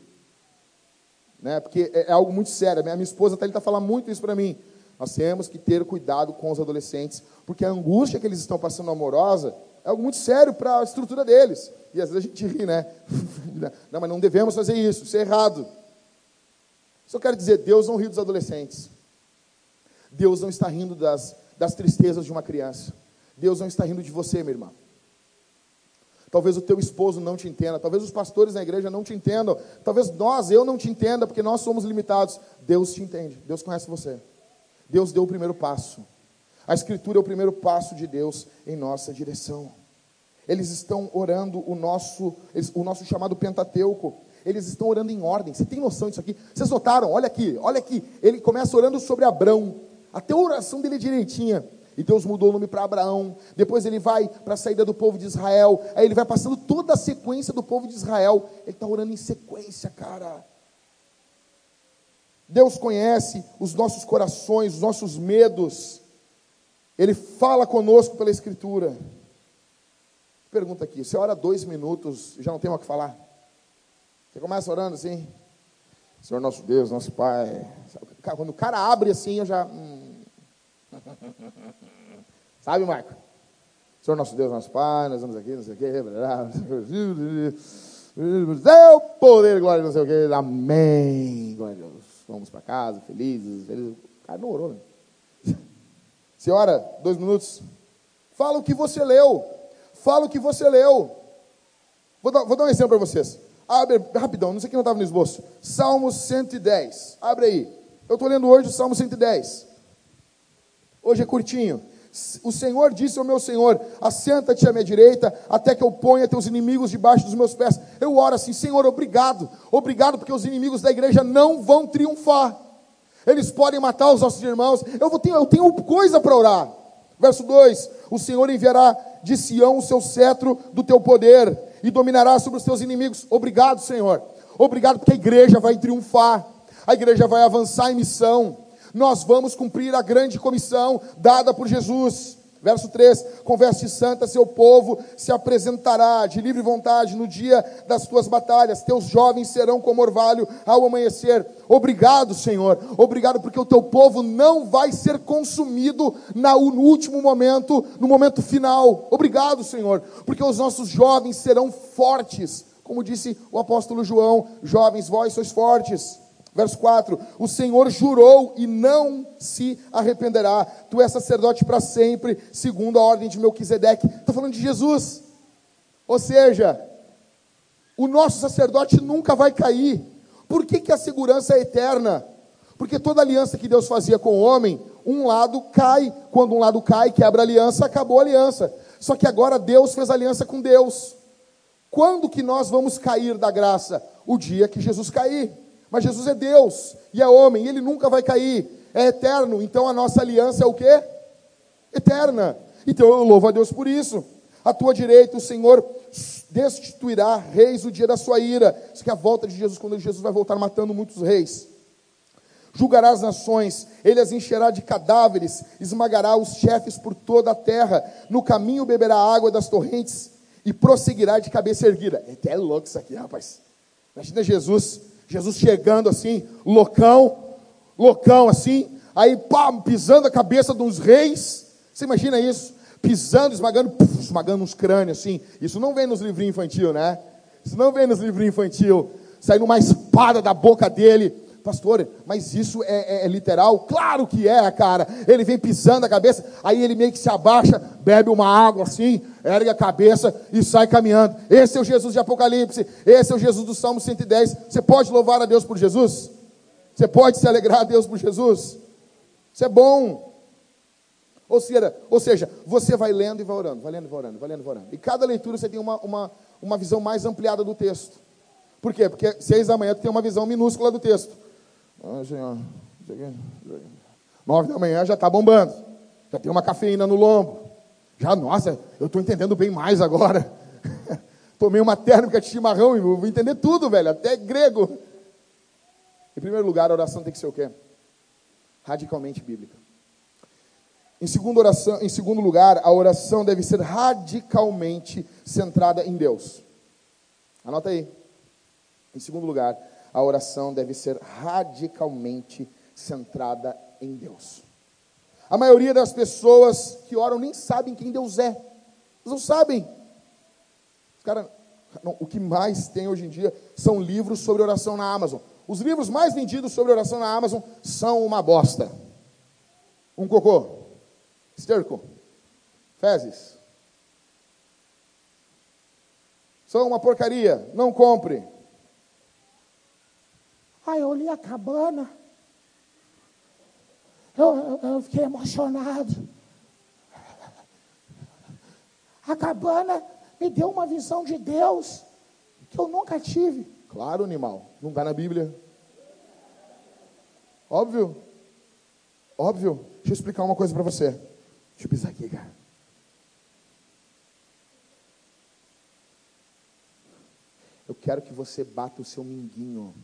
Né? Porque é, é algo muito sério. A minha, esposa está falando muito isso para mim. Nós temos que ter cuidado com os adolescentes, porque a angústia que eles estão passando amorosa é algo muito sério para a estrutura deles. E às vezes a gente ri, né? Não, mas não devemos fazer isso, isso é errado. Só quero dizer, Deus não ri dos adolescentes. Deus não está rindo das, das tristezas de uma criança. Deus não está rindo de você, minha irmã. Talvez o teu esposo não te entenda, talvez os pastores na igreja não te entendam, talvez nós, eu não te entenda, porque nós somos limitados. Deus te entende, Deus conhece você. Deus deu o primeiro passo. A Escritura é o primeiro passo de Deus em nossa direção. Eles estão orando o nosso, o nosso chamado Pentateuco eles estão orando em ordem. Você tem noção disso aqui? Vocês notaram? Olha aqui, olha aqui. Ele começa orando sobre Abraão. Até a oração dele é direitinha. E Deus mudou o nome para Abraão. Depois ele vai para a saída do povo de Israel. Aí ele vai passando toda a sequência do povo de Israel. Ele está orando em sequência, cara. Deus conhece os nossos corações, os nossos medos. Ele fala conosco pela Escritura. Pergunta aqui: você ora dois minutos, já não tem o que falar? Você começa orando assim, Senhor nosso Deus, nosso Pai. Quando o cara abre assim, eu já. Hum. Sabe, Marco? Senhor nosso Deus, nosso Pai, nós vamos aqui, não sei o quê. Seu poder, glória, não sei o quê. Amém. Glória a Deus. Vamos para casa, felizes, felizes. O cara não orou, né? Você ora dois minutos. Fala o que você leu. Fala o que você leu. Vou dar, vou dar um exemplo para vocês. Abre rapidão, não sei quem não estava no esboço. Salmo 110. Abre aí. Eu estou lendo hoje o Salmo 110. Hoje é curtinho. O Senhor disse ao meu Senhor: Assenta-te à minha direita, até que eu ponha teus inimigos debaixo dos meus pés. Eu oro assim: Senhor, obrigado. Obrigado, porque os inimigos da igreja não vão triunfar. Eles podem matar os nossos irmãos. Eu, vou eu tenho coisa para orar. Verso 2: O Senhor enviará de Sião o seu cetro do teu poder e dominará sobre os teus inimigos. Obrigado, Senhor. Obrigado porque a igreja vai triunfar. A igreja vai avançar em missão. Nós vamos cumprir a grande comissão dada por Jesus. Verso 3: Com veste santa, seu povo se apresentará de livre vontade no dia das tuas batalhas. Teus jovens serão como orvalho ao amanhecer. Obrigado, Senhor. Obrigado, porque o teu povo não vai ser consumido no último momento, no momento final. Obrigado, Senhor, porque os nossos jovens serão fortes. Como disse o apóstolo João: Jovens, vós sois fortes. Verso 4: O Senhor jurou e não se arrependerá. Tu és sacerdote para sempre, segundo a ordem de Melquisedeque. Está falando de Jesus. Ou seja, o nosso sacerdote nunca vai cair. Por que, que a segurança é eterna? Porque toda aliança que Deus fazia com o homem, um lado cai. Quando um lado cai, quebra a aliança, acabou a aliança. Só que agora Deus fez aliança com Deus. Quando que nós vamos cair da graça? O dia que Jesus cair. Mas Jesus é Deus e é homem, e ele nunca vai cair. É eterno. Então a nossa aliança é o quê? Eterna. Então eu louvo a Deus por isso. À tua direita, o Senhor destituirá reis o dia da sua ira. Isso que é a volta de Jesus, quando Jesus vai voltar matando muitos reis. Julgará as nações, ele as encherá de cadáveres, esmagará os chefes por toda a terra. No caminho beberá água das torrentes e prosseguirá de cabeça erguida. É até louco isso aqui, rapaz. Imagina Jesus, Jesus chegando assim, loucão, loucão assim, aí pá, pisando a cabeça dos reis. Você imagina isso? pisando, esmagando, puf, esmagando uns crânios assim. Isso não vem nos livrinhos infantil, né? Isso não vem nos livrinhos infantil. Saindo uma espada da boca dele. Pastor, mas isso é, é, é, literal? Claro que é, cara. Ele vem pisando a cabeça, aí ele meio que se abaixa, bebe uma água assim, ergue a cabeça e sai caminhando. Esse é o Jesus de Apocalipse, esse é o Jesus do Salmo 110. Você pode louvar a Deus por Jesus? Você pode se alegrar a Deus por Jesus? Isso é bom. Ou seja, ou seja, você vai lendo e vai orando, vai lendo e vai orando, vai lendo e vai orando. E cada leitura você tem uma, uma, uma visão mais ampliada do texto. Por quê? Porque seis da manhã tu tem uma visão minúscula do texto. Nove da manhã já está bombando. Já tem uma cafeína no lombo. Já, nossa, eu estou entendendo bem mais agora. Tomei uma térmica de chimarrão e vou entender tudo, velho, até grego. Em primeiro lugar, a oração tem que ser o quê? Radicalmente bíblica. Em segundo, oração, em segundo lugar, a oração deve ser radicalmente centrada em Deus. Anota aí. Em segundo lugar, a oração deve ser radicalmente centrada em Deus. A maioria das pessoas que oram nem sabem quem Deus é. Eles não sabem. Cara, não, o que mais tem hoje em dia são livros sobre oração na Amazon. Os livros mais vendidos sobre oração na Amazon são uma bosta. Um cocô. Esterco, fezes. São uma porcaria, não compre. Ai, eu li a cabana. Eu, eu, eu fiquei emocionado. A cabana me deu uma visão de Deus que eu nunca tive. Claro, animal. Não está na Bíblia. Óbvio. Óbvio. Deixa eu explicar uma coisa para você. Deixa eu pisar aqui, cara. Eu quero que você bata o seu minguinho.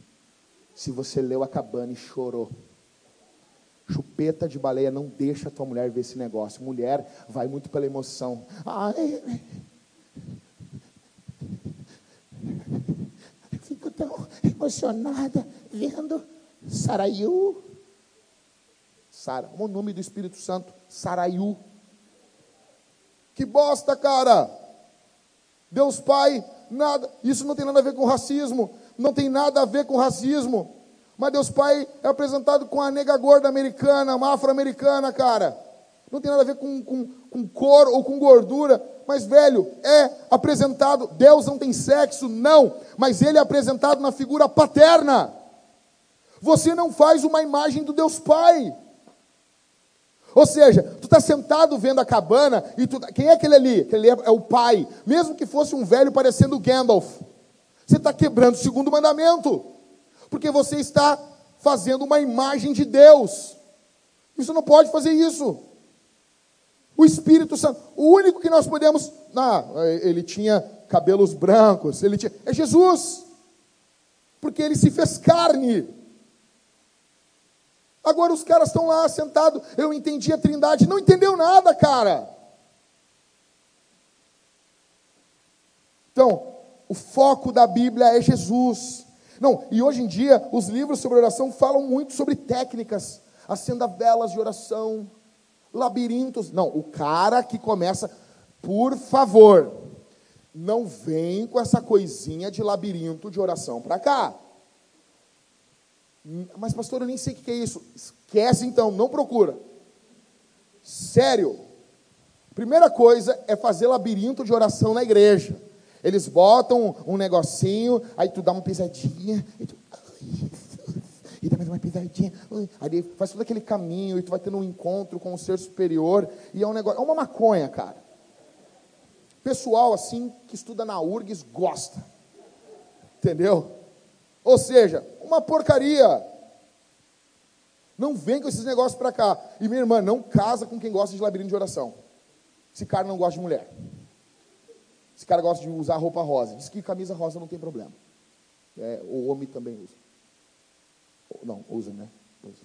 Se você leu a cabana e chorou. Chupeta de baleia, não deixa a tua mulher ver esse negócio. Mulher vai muito pela emoção. Ai, eu fico tão emocionada vendo Saraiu. Sara, o nome do Espírito Santo, Saraiu. Que bosta, cara! Deus Pai, nada, isso não tem nada a ver com racismo, não tem nada a ver com racismo. Mas Deus Pai é apresentado com a nega gorda americana, uma afro-americana, cara. Não tem nada a ver com, com, com cor ou com gordura. Mas, velho, é apresentado. Deus não tem sexo, não. Mas ele é apresentado na figura paterna. Você não faz uma imagem do Deus Pai. Ou seja, tu está sentado vendo a cabana e tu, quem é aquele ali? Aquele é, é o pai, mesmo que fosse um velho parecendo Gandalf. Você está quebrando o segundo mandamento, porque você está fazendo uma imagem de Deus. Isso não pode fazer isso. O Espírito Santo, o único que nós podemos, ah, ele tinha cabelos brancos, ele tinha, é Jesus, porque ele se fez carne. Agora os caras estão lá sentados. Eu entendi a trindade. Não entendeu nada, cara. Então, o foco da Bíblia é Jesus. Não, e hoje em dia, os livros sobre oração falam muito sobre técnicas. Acenda velas de oração, labirintos. Não, o cara que começa, por favor, não vem com essa coisinha de labirinto de oração para cá. Mas, pastor, eu nem sei o que é isso. Esquece então, não procura. Sério. Primeira coisa é fazer labirinto de oração na igreja. Eles botam um negocinho, aí tu dá uma pisadinha, e tu. E dá mais uma pisadinha. Aí faz todo aquele caminho, e tu vai tendo um encontro com o ser superior. E é um negócio. É uma maconha, cara. Pessoal assim que estuda na URGS gosta. Entendeu? Ou seja, uma porcaria. Não vem com esses negócios para cá. E minha irmã, não casa com quem gosta de labirinto de oração. Esse cara não gosta de mulher. Esse cara gosta de usar roupa rosa. Diz que camisa rosa não tem problema. É, o homem também usa. Não, usa, né? Usa.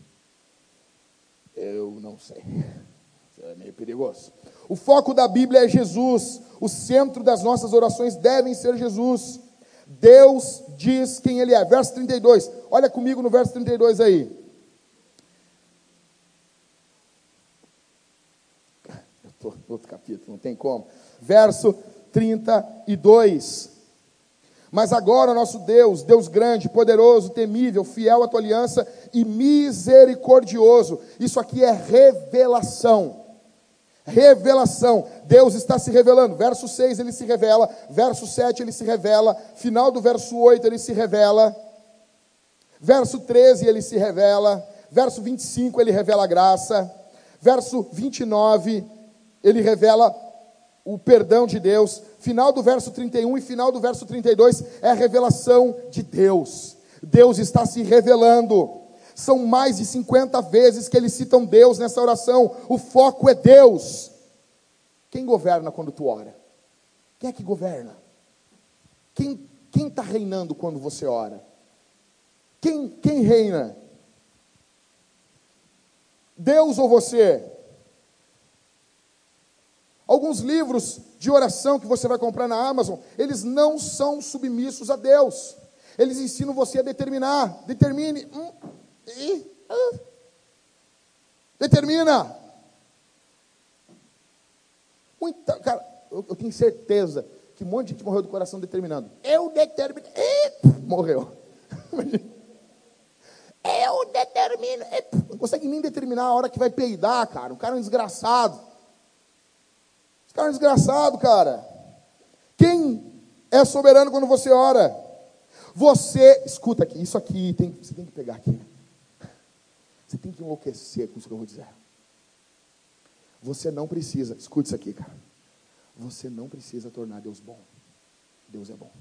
Eu não sei. É meio perigoso. O foco da Bíblia é Jesus. O centro das nossas orações devem ser Jesus. Deus diz quem Ele é. Verso 32. Olha comigo no verso 32 aí. Outro capítulo, não tem como. Verso 32. Mas agora, nosso Deus, Deus grande, poderoso, temível, fiel à tua aliança e misericordioso. Isso aqui é revelação. Revelação. Deus está se revelando. Verso 6 ele se revela. Verso 7 ele se revela. Final do verso 8 ele se revela. Verso 13 ele se revela. Verso 25 ele revela a graça. Verso 29 ele revela o perdão de Deus. Final do verso 31 e final do verso 32 é a revelação de Deus. Deus está se revelando. São mais de 50 vezes que eles citam Deus nessa oração. O foco é Deus. Quem governa quando tu ora? Quem é que governa? Quem está reinando quando você ora? Quem, quem reina? Deus ou você? Alguns livros de oração que você vai comprar na Amazon, eles não são submissos a Deus. Eles ensinam você a determinar. Determine. Hum, e, ah, determina. Muita, cara, eu, eu, tenho certeza que um monte de gente morreu do coração determinando. Eu determino. E, morreu. eu determino. E, não consegue nem determinar a hora que vai peidar, cara. O cara é um desgraçado. Cara é um desgraçado, cara. Quem é soberano quando você ora? Você, escuta aqui, isso aqui tem, você tem que pegar aqui. Você tem que enlouquecer com isso que eu vou dizer. Você não precisa, escute isso aqui, cara. Você não precisa tornar Deus bom. Deus é bom.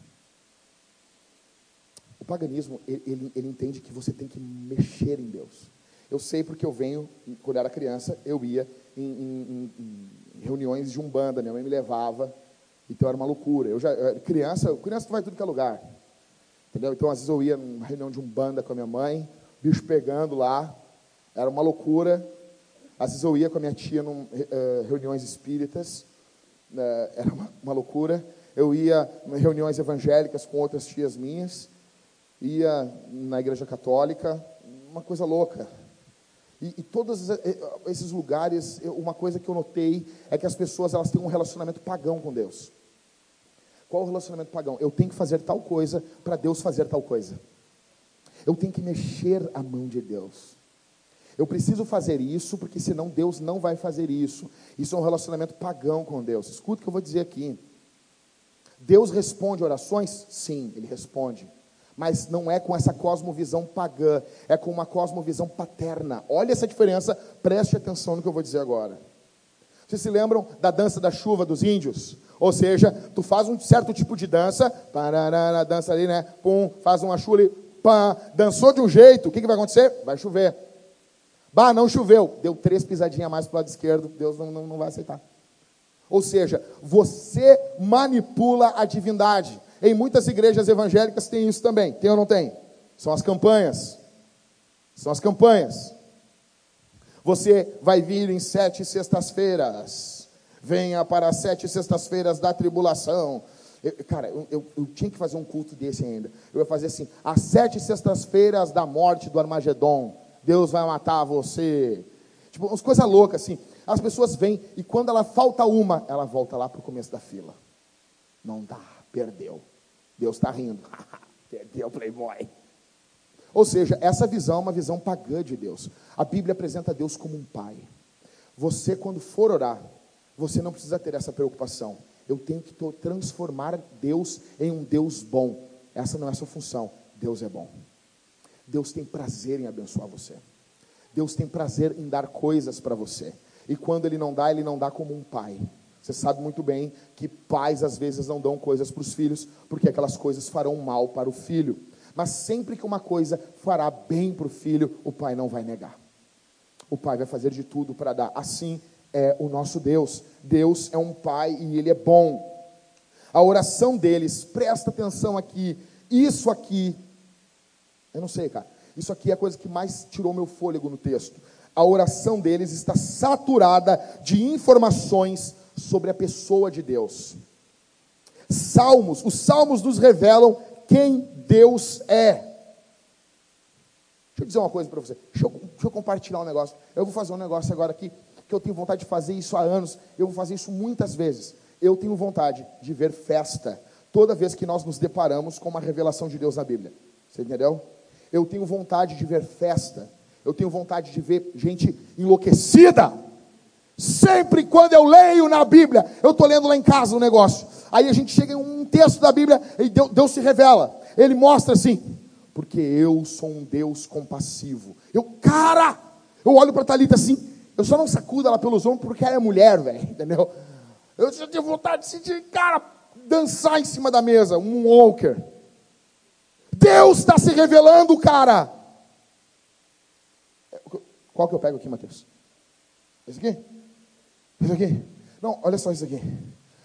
O paganismo, ele, ele, ele, entende que você tem que mexer em Deus. Eu sei porque eu venho, quando era criança, eu ia em, em, em reuniões de umbanda, minha mãe me levava, então era uma loucura. Eu já, eu, criança, criança vai tudo que é lugar. Entendeu? Então, às vezes eu ia numa reunião de umbanda com a minha mãe, bicho pegando lá, era uma loucura. Às vezes eu ia com a minha tia em uh, eh, reuniões espíritas, uh, era uma, uma, loucura. Eu ia em reuniões evangélicas com outras tias minhas, ia na igreja católica, uma coisa louca. E, e todos esses lugares, uma coisa que eu notei é que as pessoas elas têm um relacionamento pagão com Deus. Qual o relacionamento pagão? Eu tenho que fazer tal coisa para Deus fazer tal coisa. Eu tenho que mexer a mão de Deus. Eu preciso fazer isso, porque senão Deus não vai fazer isso. Isso é um relacionamento pagão com Deus. Escuta o que eu vou dizer aqui. Deus responde orações? Sim, Ele responde. Mas não é com essa cosmovisão pagã, é com uma cosmovisão paterna. Olha essa diferença, preste atenção no que eu vou dizer agora. Vocês se lembram da dança da chuva dos índios? Ou seja, tu faz um certo tipo de dança, dança ali, né? Pum, faz uma chuva ali, pá, dançou de um jeito, o que, que vai acontecer? Vai chover. Bah, não choveu. Deu três pisadinhas a mais para o lado esquerdo. Deus não, não, não vai aceitar. Ou seja, você manipula a divindade. Em muitas igrejas evangélicas tem isso também. Tem ou não tem? São as campanhas. São as campanhas. Você vai vir em sete sextas-feiras. Venha para as sete sextas-feiras da tribulação. Eu, cara, eu, eu, eu, tinha que fazer um culto desse ainda. Eu ia fazer assim: as sete sextas-feiras da morte do Armagedon. Deus vai matar você. Tipo, umas coisas loucas assim. As pessoas vêm e quando ela falta uma, ela volta lá para o começo da fila. Não dá, perdeu. Deus está rindo. perdeu, playboy. Ou seja, essa visão é uma visão pagã de Deus. A Bíblia apresenta Deus como um pai. Você, quando for orar, você não precisa ter essa preocupação. Eu tenho que transformar Deus em um Deus bom. Essa não é a sua função. Deus é bom. Deus tem prazer em abençoar você. Deus tem prazer em dar coisas para você. E quando Ele não dá, Ele não dá como um pai. Você sabe muito bem que pais às vezes não dão coisas para os filhos, porque aquelas coisas farão mal para o filho. Mas sempre que uma coisa fará bem para o filho, o pai não vai negar. O pai vai fazer de tudo para dar. Assim é o nosso Deus. Deus é um pai e ele é bom. A oração deles, presta atenção aqui. Isso aqui, eu não sei, cara. Isso aqui é a coisa que mais tirou meu fôlego no texto. A oração deles está saturada de informações sobre a pessoa de Deus. Salmos, os salmos nos revelam quem Deus é. Deixa eu dizer uma coisa para você. Deixa eu, deixa eu, compartilhar um negócio. Eu vou fazer um negócio agora aqui que eu tenho vontade de fazer isso há anos. Eu vou fazer isso muitas vezes. Eu tenho vontade de ver festa toda vez que nós nos deparamos com uma revelação de Deus na Bíblia. Você entendeu? Eu tenho vontade de ver festa. Eu tenho vontade de ver gente enlouquecida Sempre quando eu leio na Bíblia, eu estou lendo lá em casa um negócio. Aí a gente chega em um texto da Bíblia e Deus, Deus se revela. Ele mostra assim, porque eu sou um Deus compassivo. Eu, cara, eu olho para Talita assim, eu só não sacudo ela pelos ombros porque ela é mulher, velho, entendeu? Eu já tenho vontade de sentir, cara, dançar em cima da mesa, um walker. Deus está se revelando, cara. Qual que eu pego aqui, Mateus? Esse aqui? Isso aqui? Não, olha só isso aqui.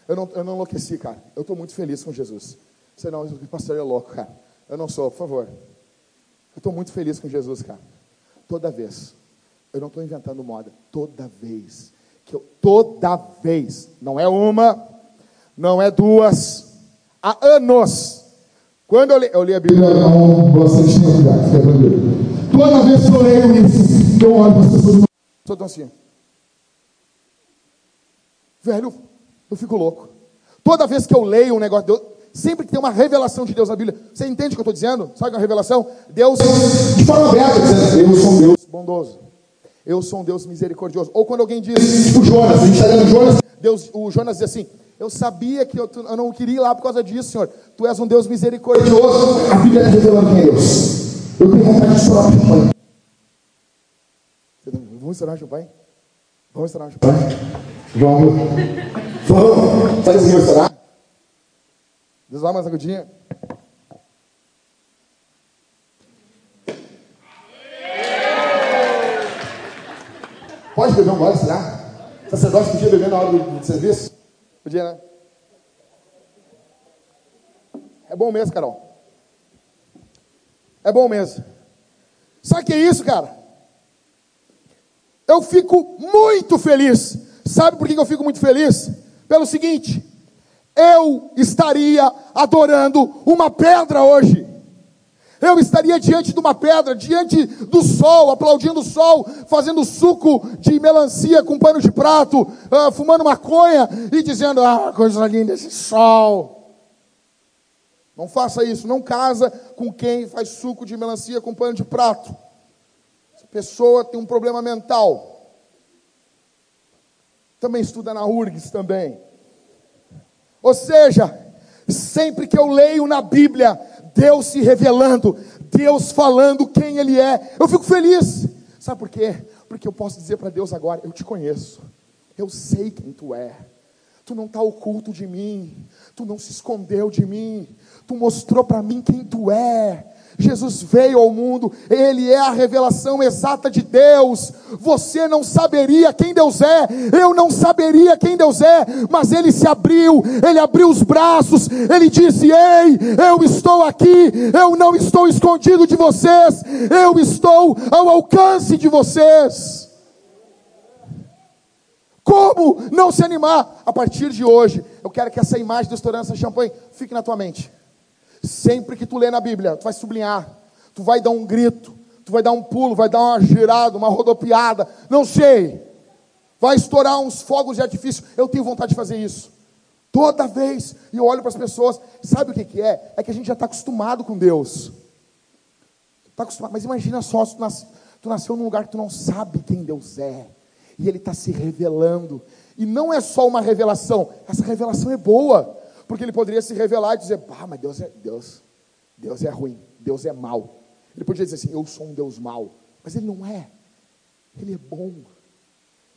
Eu não, eu não enlouqueci, cara. Eu estou muito feliz com Jesus. Você não, o pastor é louco, cara. Eu não sou, por favor. Eu estou muito feliz com Jesus, cara. Toda vez. Eu não estou inventando moda. Toda vez. Que eu, toda vez. Não é uma, não é duas. Há anos. Quando eu li, eu li a Bíblia, tempo, Toda vez que eu leio isso, eu olho para as pessoas. Estou assim. Velho, eu fico louco. Toda vez que eu leio um negócio de Deus, sempre que tem uma revelação de Deus na Bíblia, você entende o que eu estou dizendo? Sabe uma revelação? Deus, de forma aberta, dizendo, eu sou um Deus bondoso. Eu sou um Deus misericordioso. Ou quando alguém diz, o Jonas, a gente está Jonas, Deus, o Jonas diz assim, eu sabia que eu, eu, não queria ir lá por causa disso, Senhor. Tu és um Deus misericordioso. A Bíblia está revelando quem é Deus. Eu tenho vontade de estourar o champanhe. Vamos estourar o champanhe? Vamos estourar o champanhe? Vamos. Vamos. Sabe assim, vai estourar? Deus vai mais agudinha. Pode beber um gole, será? Sacerdote podia beber na hora do, do serviço? Podia, né? É bom mesmo, Carol. É bom mesmo. Sabe o que é isso, cara? Eu fico muito feliz Sabe por que eu fico muito feliz? Pelo seguinte, eu estaria adorando uma pedra hoje. Eu estaria diante de uma pedra, diante do sol, aplaudindo o sol, fazendo suco de melancia com pano de prato, uh, fumando maconha e dizendo: Ah, coisa linda esse sol. Não faça isso, não casa com quem faz suco de melancia com pano de prato. Essa pessoa tem um problema mental também estuda na URGS também. Ou seja, sempre que eu leio na Bíblia, Deus se revelando, Deus falando quem Ele é, eu fico feliz. Sabe por quê? Porque eu posso dizer para Deus agora: Eu te conheço, eu sei quem Tu é. Tu não está oculto de mim, tu não se escondeu de mim, tu mostrou para mim quem tu é. Jesus veio ao mundo, Ele é a revelação exata de Deus. Você não saberia quem Deus é, eu não saberia quem Deus é, mas Ele se abriu, Ele abriu os braços, Ele disse: Ei, eu estou aqui, eu não estou escondido de vocês, eu estou ao alcance de vocês. Como não se animar? A partir de hoje, eu quero que essa imagem do Estourança Champanhe fique na tua mente. Sempre que tu lê na Bíblia, tu vai sublinhar, tu vai dar um grito, tu vai dar um pulo, vai dar uma girada, uma rodopiada, não sei. Vai estourar uns fogos de artifício. Eu tenho vontade de fazer isso. Toda vez, e eu olho para as pessoas, sabe o que, que é? É que a gente já está acostumado com Deus. Está acostumado. Mas imagina só, tu, nas, tu nasceu num lugar que tu não sabe quem Deus é. E Ele está se revelando. E não é só uma revelação, essa revelação é boa. Porque Ele poderia se revelar e dizer, ah, mas Deus é Deus. Deus é ruim, Deus é mau. Ele podia dizer assim, eu sou um Deus mau. Mas Ele não é. Ele é bom.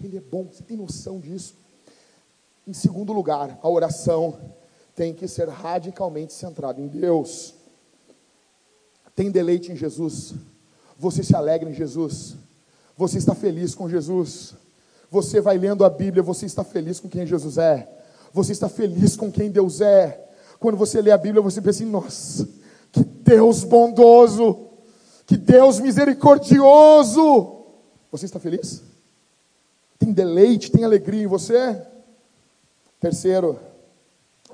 Ele é bom. Você tem noção disso? Em segundo lugar, a oração tem que ser radicalmente centrada em Deus. Tem deleite em Jesus. Você se alegra em Jesus. Você está feliz com Jesus. Você vai lendo a Bíblia, você está feliz com quem Jesus é. Você está feliz com quem Deus é. Quando você lê a Bíblia, você pensa assim: nossa, que Deus bondoso, que Deus misericordioso. Você está feliz? Tem deleite, tem alegria em você? Terceiro,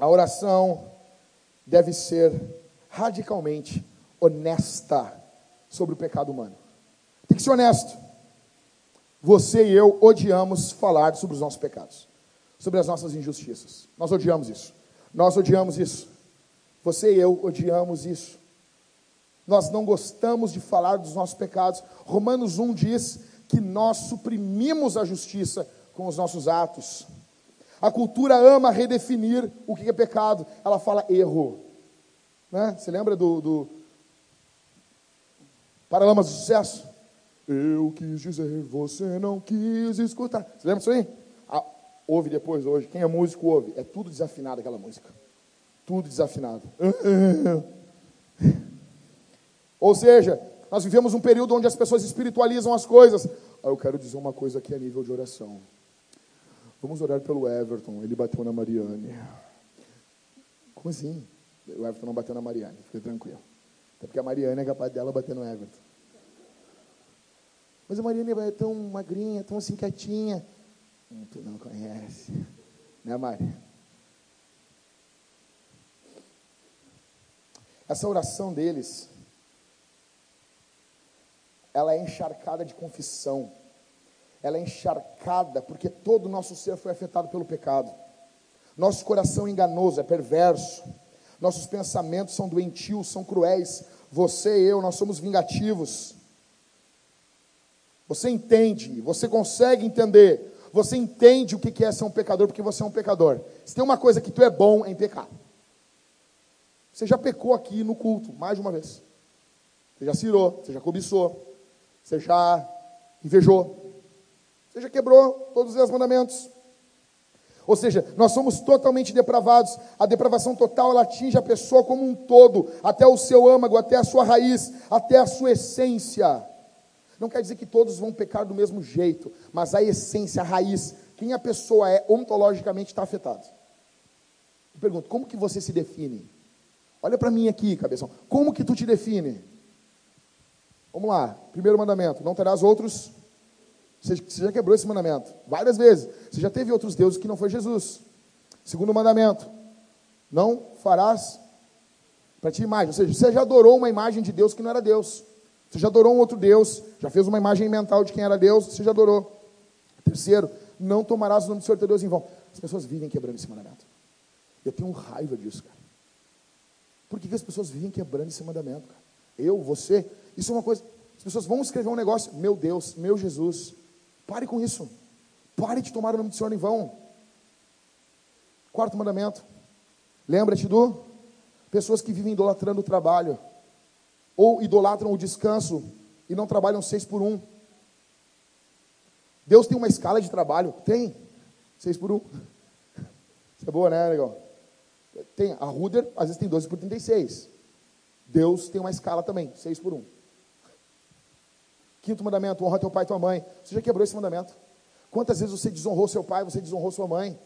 a oração deve ser radicalmente honesta sobre o pecado humano. Tem que ser honesto. Você e eu odiamos falar sobre os nossos pecados, sobre as nossas injustiças. Nós odiamos isso. Nós odiamos isso. Você e eu odiamos isso. Nós não gostamos de falar dos nossos pecados. Romanos 1 diz que nós suprimimos a justiça com os nossos atos. A cultura ama redefinir o que é pecado. Ela fala erro. Né? Você lembra do, do Paralamas do Sucesso? Eu quis dizer, você não quis escutar. Você lembra disso aí? Ouve depois hoje. Quem é músico ouve. É tudo desafinado aquela música. Tudo desafinado. Ou seja, nós vivemos um período onde as pessoas espiritualizam as coisas. Ah, eu quero dizer uma coisa aqui a nível de oração. Vamos orar pelo Everton. Ele bateu na Mariane. Como assim? O Everton não bateu na Mariane. Fica tranquilo. Até porque a Mariane é capaz dela bater no Everton. Mas a Mariane é tão magrinha, tão assim quietinha. Hum, tu não conhece. Né, Mari? Essa oração deles, ela é encharcada de confissão ela é encharcada, porque todo o nosso ser foi afetado pelo pecado. Nosso coração é enganoso, é perverso. Nossos pensamentos são doentios, são cruéis. Você e eu, nós somos vingativos. Você entende, você consegue entender, você entende o que é ser um pecador, porque você é um pecador. Se tem uma coisa que tu é bom é em pecar. Você já pecou aqui no culto, mais de uma vez. Você já cirou, você já cobiçou, você já invejou, você já quebrou todos os mandamentos. Ou seja, nós somos totalmente depravados. A depravação total ela atinge a pessoa como um todo, até o seu âmago, até a sua raiz, até a sua essência. Não quer dizer que todos vão pecar do mesmo jeito, mas a essência, a raiz, quem a pessoa é ontologicamente está afetado. Eu pergunto, como que você se define? Olha para mim aqui, cabeção. Como que tu te define? Vamos lá. Primeiro mandamento: não terás outros você, já quebrou esse mandamento várias vezes. Você já teve outros deuses que não foi Jesus. Segundo mandamento: não farás para ti imagem. Ou seja, você já adorou uma imagem de Deus que não era Deus. Você já adorou um outro Deus, já fez uma imagem mental de quem era Deus, você já adorou. Terceiro, não tomarás o nome do Senhor teu Deus em vão. As pessoas vivem quebrando esse mandamento. Eu tenho raiva disso, cara. Por que, que as pessoas vivem quebrando esse mandamento, cara? Eu, você, isso é uma coisa. As pessoas vão escrever um negócio, meu Deus, meu Jesus, Pare com isso. Pare de tomar o nome do Senhor em vão. Quarto mandamento. Lembra-te do pessoas que vivem idolatrando o trabalho ou idolatram o descanso e não trabalham seis por um. Deus tem uma escala de trabalho? Tem. Seis por um. Isso é boa, né, legal? Tem. A Ruder, às vezes, tem 12 por 36. Deus tem uma escala também, seis por um. Quinto mandamento, honra teu pai e tua mãe. Você já quebrou esse mandamento? Quantas vezes você desonrou seu pai, você desonrou sua mãe?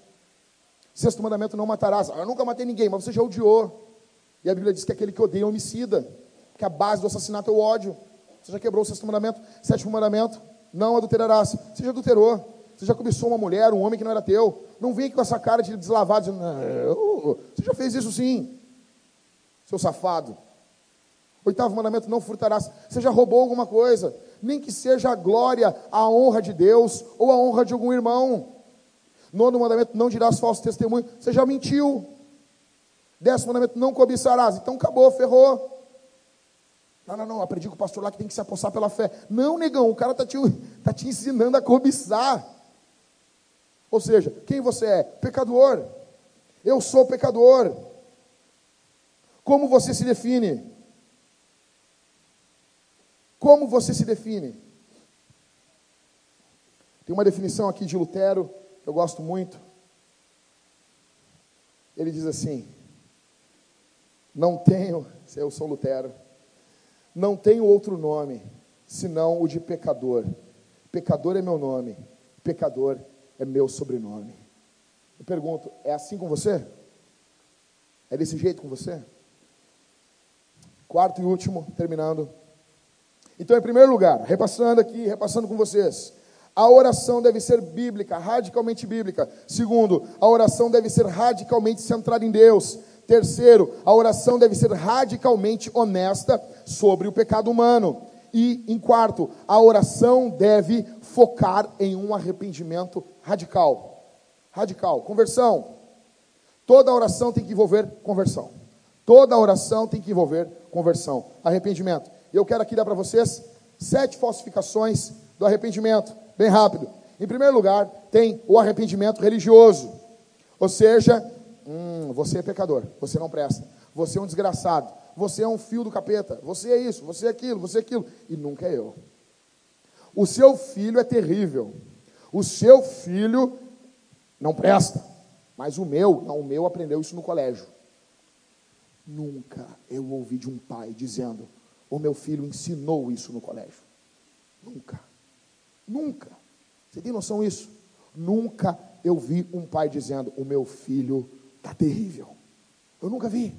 Sexto mandamento, não matarás. Ah, eu nunca matei ninguém, mas você já odiou. E a Bíblia diz que aquele que odeia é homicida, que a base do assassinato é o ódio. Você já quebrou o sexto mandamento? Sétimo mandamento, não adulterarás. Você já adulterou. Você já cobiçou uma mulher, um homem que não era teu. Não vem aqui com essa cara de deslavado, dizendo, não, você já fez isso sim, seu safado. Oitavo mandamento, não furtarás. Você já roubou alguma coisa nem que seja a glória, a honra de Deus ou a honra de algum irmão. Nono mandamento, não dirás falso testemunho. Você já mentiu. Décimo mandamento, não cobiçarás. Então acabou, ferrou. Não, não, não, aprendi com o pastor lá que tem que se apossar pela fé. Não, negão, o cara está te, tá te ensinando a cobiçar. Ou seja, quem você é? Pecador. Eu sou pecador. Como você se define? Como você se define? Tem uma definição aqui de Lutero que eu gosto muito. Ele diz assim: Não tenho, eu sou Lutero, não tenho outro nome senão o de pecador. Pecador é meu nome, pecador é meu sobrenome. Eu pergunto, é assim com você? É desse jeito com você? Quarto e último, terminando. Então, em primeiro lugar, repassando aqui, repassando com vocês. A oração deve ser bíblica, radicalmente bíblica. Segundo, a oração deve ser radicalmente centrada em Deus. Terceiro, a oração deve ser radicalmente honesta sobre o pecado humano. E, em quarto, a oração deve focar em um arrependimento radical. Radical. Conversão. Toda oração tem que envolver conversão. Toda oração tem que envolver conversão. Arrependimento. Eu quero aqui dar para vocês sete falsificações do arrependimento. Bem rápido. Em primeiro lugar, tem o arrependimento religioso. Ou seja, hum, você é pecador, você não presta, você é um desgraçado, você é um fio do capeta, você é isso, você é aquilo, você é aquilo, e nunca é eu. O seu filho é terrível, o seu filho não presta, mas o meu, não, o meu aprendeu isso no colégio. Nunca eu ouvi de um pai dizendo: o meu filho ensinou isso no colégio. Nunca. Nunca. Você tem noção disso? Nunca eu vi um pai dizendo: o meu filho está terrível. Eu nunca vi.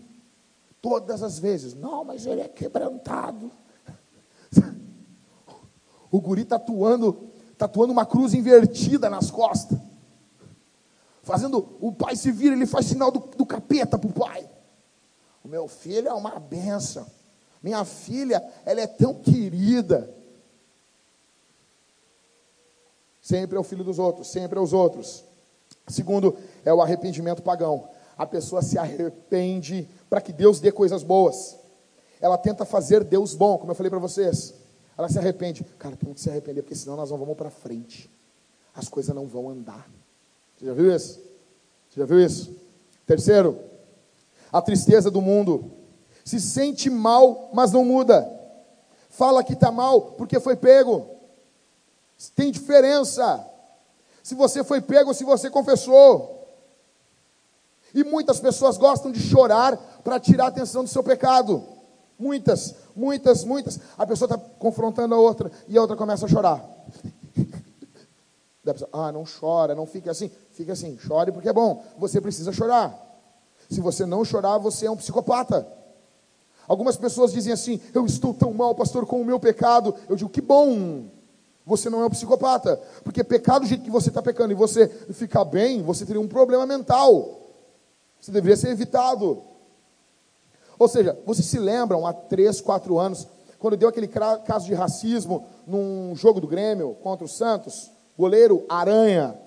Todas as vezes, não, mas ele é quebrantado. O guri tatuando, tatuando uma cruz invertida nas costas. Fazendo, o pai se vira, ele faz sinal do, do capeta para o pai. O meu filho é uma benção. Minha filha, ela é tão querida. Sempre é o filho dos outros, sempre é os outros. Segundo, é o arrependimento pagão. A pessoa se arrepende para que Deus dê coisas boas. Ela tenta fazer Deus bom, como eu falei para vocês. Ela se arrepende. Cara, tem que se arrepender, porque senão nós não vamos para frente. As coisas não vão andar. Você já viu isso? Você já viu isso? Terceiro, a tristeza do mundo. Se sente mal, mas não muda. Fala que está mal porque foi pego. Tem diferença. Se você foi pego se você confessou. E muitas pessoas gostam de chorar para tirar a atenção do seu pecado. Muitas, muitas, muitas. A pessoa está confrontando a outra e a outra começa a chorar. Pessoa, ah, não chora, não fique assim. Fique assim, chore porque é bom. Você precisa chorar. Se você não chorar, você é um psicopata. Algumas pessoas dizem assim: Eu estou tão mal, pastor, com o meu pecado. Eu digo: Que bom. Você não é um psicopata. Porque pecado do jeito que você está pecando e você ficar bem, você teria um problema mental. Você deveria ser evitado. Ou seja, vocês se lembram há três, quatro anos, quando deu aquele caso de racismo num jogo do Grêmio contra o Santos? Goleiro Aranha.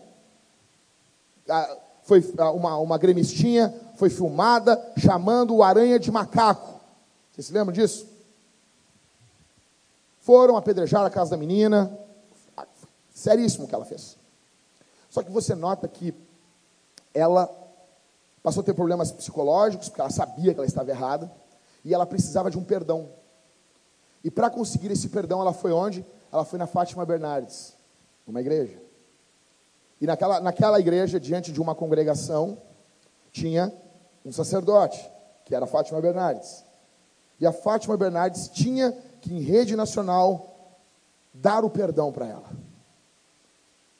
Ah, foi ah, uma, uma gremistinha, foi filmada chamando o Aranha de macaco. Vocês se lembram disso? Foram apedrejar a casa da menina, Seríssimo o que ela fez. Só que você nota que ela passou a ter problemas psicológicos, porque ela sabia que ela estava errada, e ela precisava de um perdão. E para conseguir esse perdão, ela foi onde? Ela foi na Fátima Bernardes, numa igreja. E naquela, naquela igreja, diante de uma congregação, tinha um sacerdote, que era Fátima Bernardes. E a Fátima Bernardes tinha que, em rede nacional, dar o perdão para ela.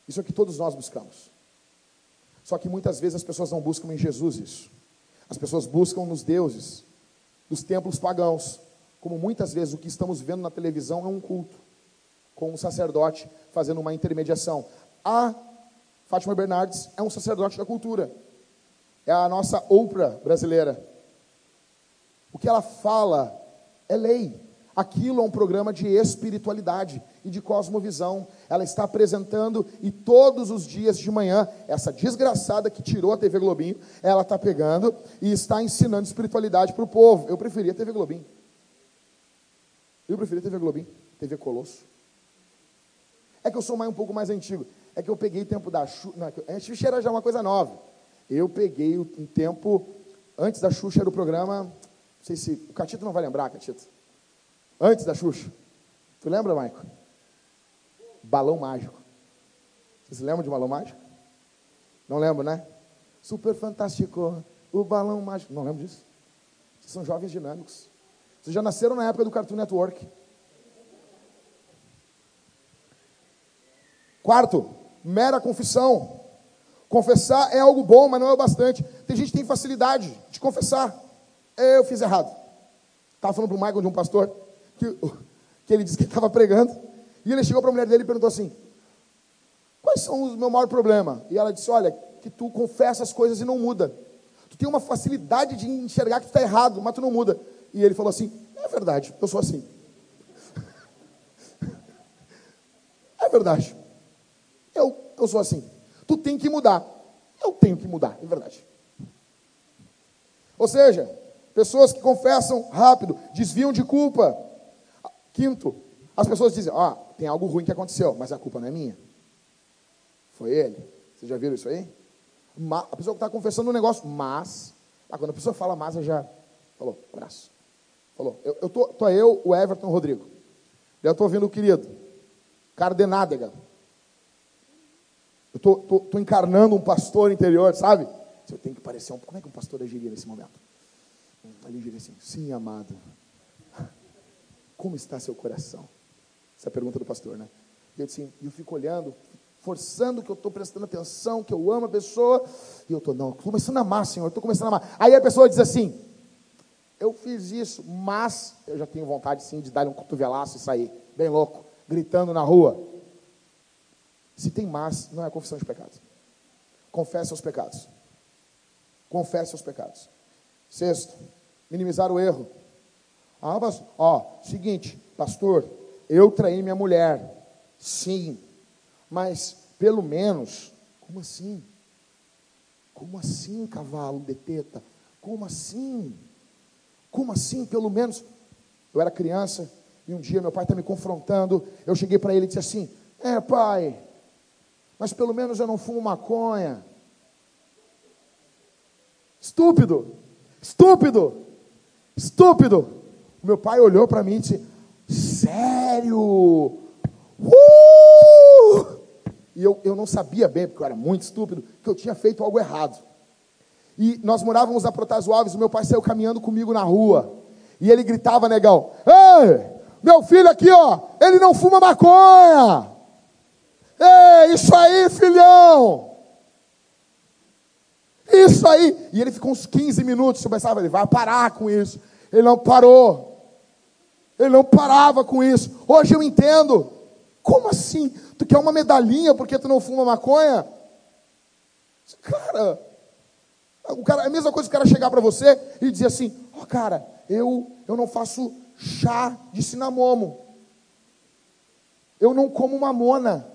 Isso é o que todos nós buscamos. Só que muitas vezes as pessoas não buscam em Jesus isso. As pessoas buscam nos deuses, dos templos pagãos. Como muitas vezes o que estamos vendo na televisão é um culto, com um sacerdote fazendo uma intermediação. A Fátima Bernardes é um sacerdote da cultura. É a nossa Oprah brasileira. O que ela fala é lei. Aquilo é um programa de espiritualidade e de cosmovisão. Ela está apresentando e todos os dias de manhã, essa desgraçada que tirou a TV Globinho, ela está pegando e está ensinando espiritualidade para o povo. Eu preferia TV Globinho. Eu preferi TV Globinho, TV Colosso. É que eu sou mais um pouco mais antigo. É que eu peguei o tempo da Xuxa. A Xuxa era já uma coisa nova. Eu peguei um tempo. Antes da Xuxa era o programa. Não sei se. O Catito não vai lembrar, Catito. Antes da Xuxa. Tu lembra, Maico? Balão Mágico. Vocês lembram de Balão Mágico? Não lembro, né? Super fantástico. O Balão Mágico. Não lembro disso. Vocês são jovens dinâmicos. Vocês já nasceram na época do Cartoon Network. Quarto, mera confissão. Confessar é algo bom, mas não é o bastante. Tem gente que tem facilidade de confessar. Eu fiz errado. Estava falando para o Michael de um pastor que, que ele disse que estava pregando. E ele chegou para a mulher dele e perguntou assim: Quais são os meu maior problema? E ela disse: Olha, que tu confessa as coisas e não muda. Tu tem uma facilidade de enxergar que tu está errado, mas tu não muda. E ele falou assim: É verdade, eu sou assim. é verdade. Eu, eu sou assim. Tu tem que mudar. Eu tenho que mudar, é verdade. Ou seja, pessoas que confessam rápido, desviam de culpa. Quinto, as pessoas dizem: Ah, tem algo ruim que aconteceu, mas a culpa não é minha. Foi ele. Vocês já viram isso aí? A pessoa que está confessando um negócio, mas. Ah, quando a pessoa fala mas, já falou, abraço. Falou, eu, eu tô, tô eu, o Everton, Rodrigo. Eu estou ouvindo o querido, Cardenádega. Eu tô, tô, tô, encarnando um pastor interior, sabe? Eu tenho que parecer um. Como é que um pastor agiria nesse momento? Ele diria assim: Sim, amado. Como está seu coração? Essa é a pergunta do pastor, né? E eu, assim, eu fico olhando, forçando que eu estou prestando atenção, que eu amo a pessoa, e eu estou, não, estou começando a amar, Senhor, estou começando a amar. Aí a pessoa diz assim: Eu fiz isso, mas eu já tenho vontade sim de dar um cotovelaço e sair, bem louco, gritando na rua. Se tem mas, não é confissão de pecados. Confesse os pecados. Confesse os pecados. Sexto, minimizar o erro. Ó, seguinte, pastor, eu traí minha mulher. Sim, mas pelo menos, como assim? Como assim, cavalo de teta? Como assim? Como assim, pelo menos? Eu era criança e um dia meu pai está me confrontando. Eu cheguei para ele e disse assim: É, pai, mas pelo menos eu não fumo maconha. Estúpido, estúpido, estúpido. Meu pai olhou para mim e disse: Sério? Uh! E eu, eu não sabia bem, porque eu era muito estúpido, que eu tinha feito algo errado. E nós morávamos na Protásio Alves, o meu pai saiu caminhando comigo na rua. E ele gritava, negão: Ei, meu filho aqui, ó, ele não fuma maconha. Ei, isso aí, filhão. Isso aí. E ele ficou uns 15 minutos, eu pensava, ele vai parar com isso. Ele não parou. Ele não parava com isso. Hoje eu entendo. Como assim? Tu quer uma medalhinha porque tu não fuma maconha? Cara, o cara, é a mesma coisa que o cara chegar para você e dizer assim: Ó, oh, cara, eu, eu não faço chá de cinamomo. Eu não como mamona.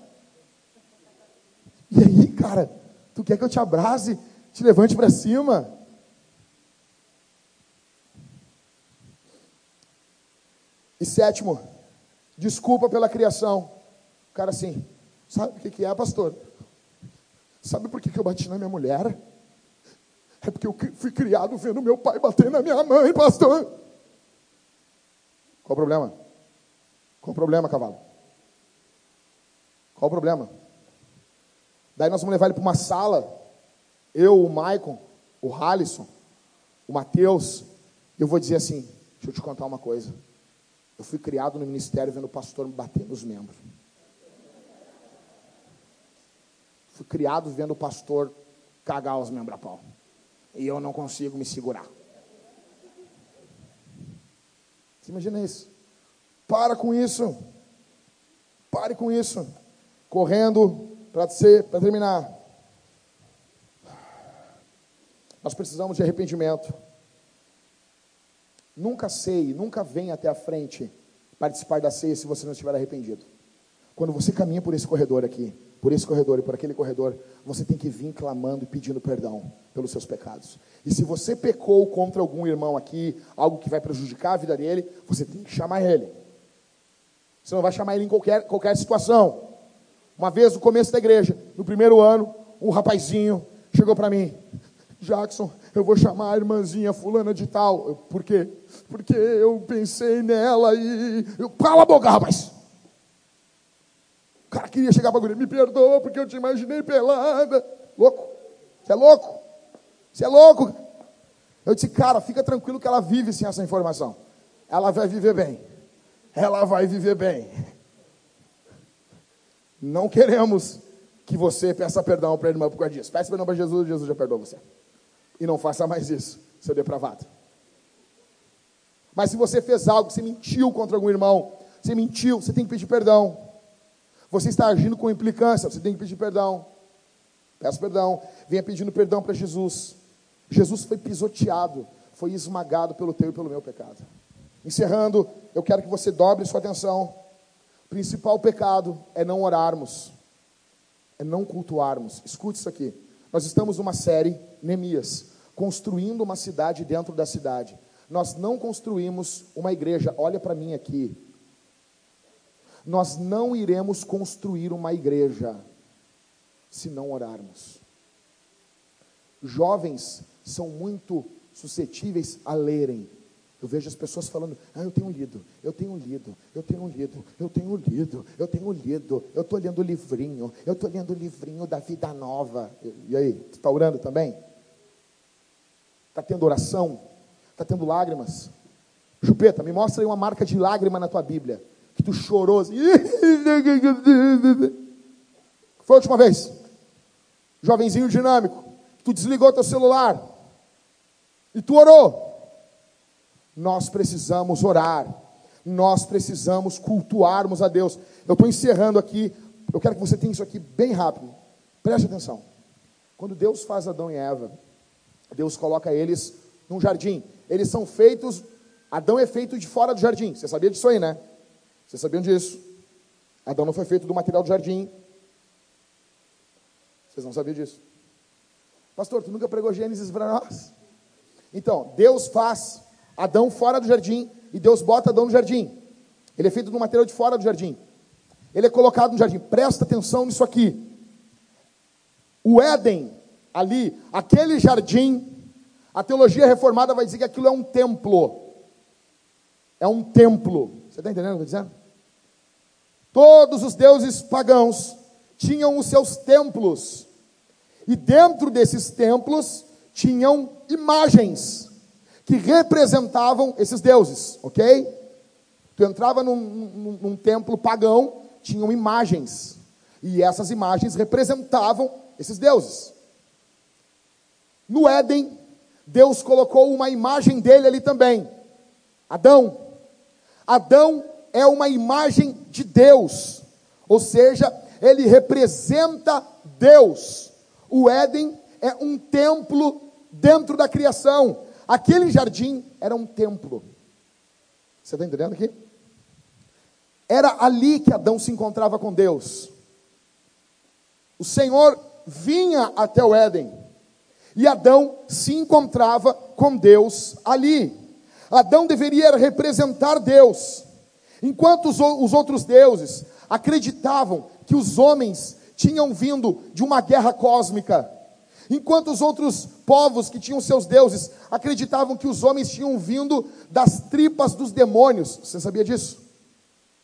E aí, cara, tu quer que eu te abrace, te levante para cima? E sétimo, desculpa pela criação. O cara assim, sabe o que é, pastor? Sabe por que eu bati na minha mulher? É porque eu fui criado vendo meu pai bater na minha mãe, pastor. Qual o problema? Qual o problema, cavalo? Qual o problema? Daí nós vamos levar ele para uma sala. Eu, o Maicon, o Halisson, o Mateus. Eu vou dizer assim: deixa eu te contar uma coisa. Eu fui criado no ministério vendo o pastor me bater nos membros. Fui criado vendo o pastor cagar os membros a pau. E eu não consigo me segurar. Você imagina isso? Para com isso. Pare com isso. Correndo para terminar. Nós precisamos de arrependimento. Nunca sei, nunca venha até a frente participar da ceia se você não estiver arrependido. Quando você caminha por esse corredor aqui, por esse corredor e por aquele corredor, você tem que vir clamando e pedindo perdão pelos seus pecados. E se você pecou contra algum irmão aqui, algo que vai prejudicar a vida dele, você tem que chamar ele. Você não vai chamar ele em qualquer, qualquer situação. Uma vez no começo da igreja, no primeiro ano, um rapazinho chegou para mim. Jackson, eu vou chamar a irmãzinha fulana de tal. Por quê? Porque eu pensei nela e. Eu, cala a boca, rapaz! O cara queria chegar para a me perdoa porque eu te imaginei pelada. Louco? Você é louco? Você é louco? Eu disse, cara, fica tranquilo que ela vive sem essa informação. Ela vai viver bem. Ela vai viver bem. Não queremos que você peça perdão para a irmã por causa disso. Peça perdão para Jesus, Jesus já perdoou você. E não faça mais isso, seu depravado. Mas se você fez algo, você mentiu contra algum irmão, você mentiu, você tem que pedir perdão. Você está agindo com implicância, você tem que pedir perdão. Peça perdão, venha pedindo perdão para Jesus. Jesus foi pisoteado, foi esmagado pelo teu e pelo meu pecado. Encerrando, eu quero que você dobre sua atenção. O principal pecado é não orarmos, é não cultuarmos. Escute isso aqui. Nós estamos numa série, Neemias, construindo uma cidade dentro da cidade. Nós não construímos uma igreja, olha para mim aqui. Nós não iremos construir uma igreja se não orarmos. Jovens são muito suscetíveis a lerem. Eu vejo as pessoas falando: Ah, eu tenho lido, eu tenho lido, eu tenho lido, eu tenho lido, eu tenho lido, eu estou lendo o livrinho, eu estou lendo o livrinho da vida nova. E aí, está orando também? Está tendo oração? Está tendo lágrimas? Chupeta, me mostra aí uma marca de lágrima na tua Bíblia. Que tu chorou. Foi a última vez. Jovenzinho dinâmico. Tu desligou teu celular. E tu orou. Nós precisamos orar. Nós precisamos cultuarmos a Deus. Eu estou encerrando aqui. Eu quero que você tenha isso aqui bem rápido. Preste atenção. Quando Deus faz Adão e Eva, Deus coloca eles num jardim. Eles são feitos. Adão é feito de fora do jardim. Você sabia disso aí, né? Vocês sabiam disso? Adão não foi feito do material do jardim. Vocês não sabiam disso? Pastor, tu nunca pregou Gênesis para nós? Então, Deus faz Adão fora do jardim e Deus bota Adão no jardim. Ele é feito do material de fora do jardim. Ele é colocado no jardim. Presta atenção nisso aqui. O Éden, ali, aquele jardim, a teologia reformada vai dizer que aquilo é um templo. É um templo. Você está entendendo o que eu estou dizendo? Todos os deuses pagãos tinham os seus templos. E dentro desses templos tinham imagens que representavam esses deuses, ok? Tu entrava num, num, num templo pagão, tinham imagens. E essas imagens representavam esses deuses. No Éden, Deus colocou uma imagem dele ali também. Adão. Adão é uma imagem de Deus. Ou seja, ele representa Deus. O Éden é um templo dentro da criação. Aquele jardim era um templo. Você está entendendo aqui? Era ali que Adão se encontrava com Deus. O Senhor vinha até o Éden. E Adão se encontrava com Deus ali. Adão deveria representar Deus. Enquanto os, os outros deuses acreditavam que os homens tinham vindo de uma guerra cósmica, enquanto os outros povos que tinham seus deuses acreditavam que os homens tinham vindo das tripas dos demônios. Você sabia disso?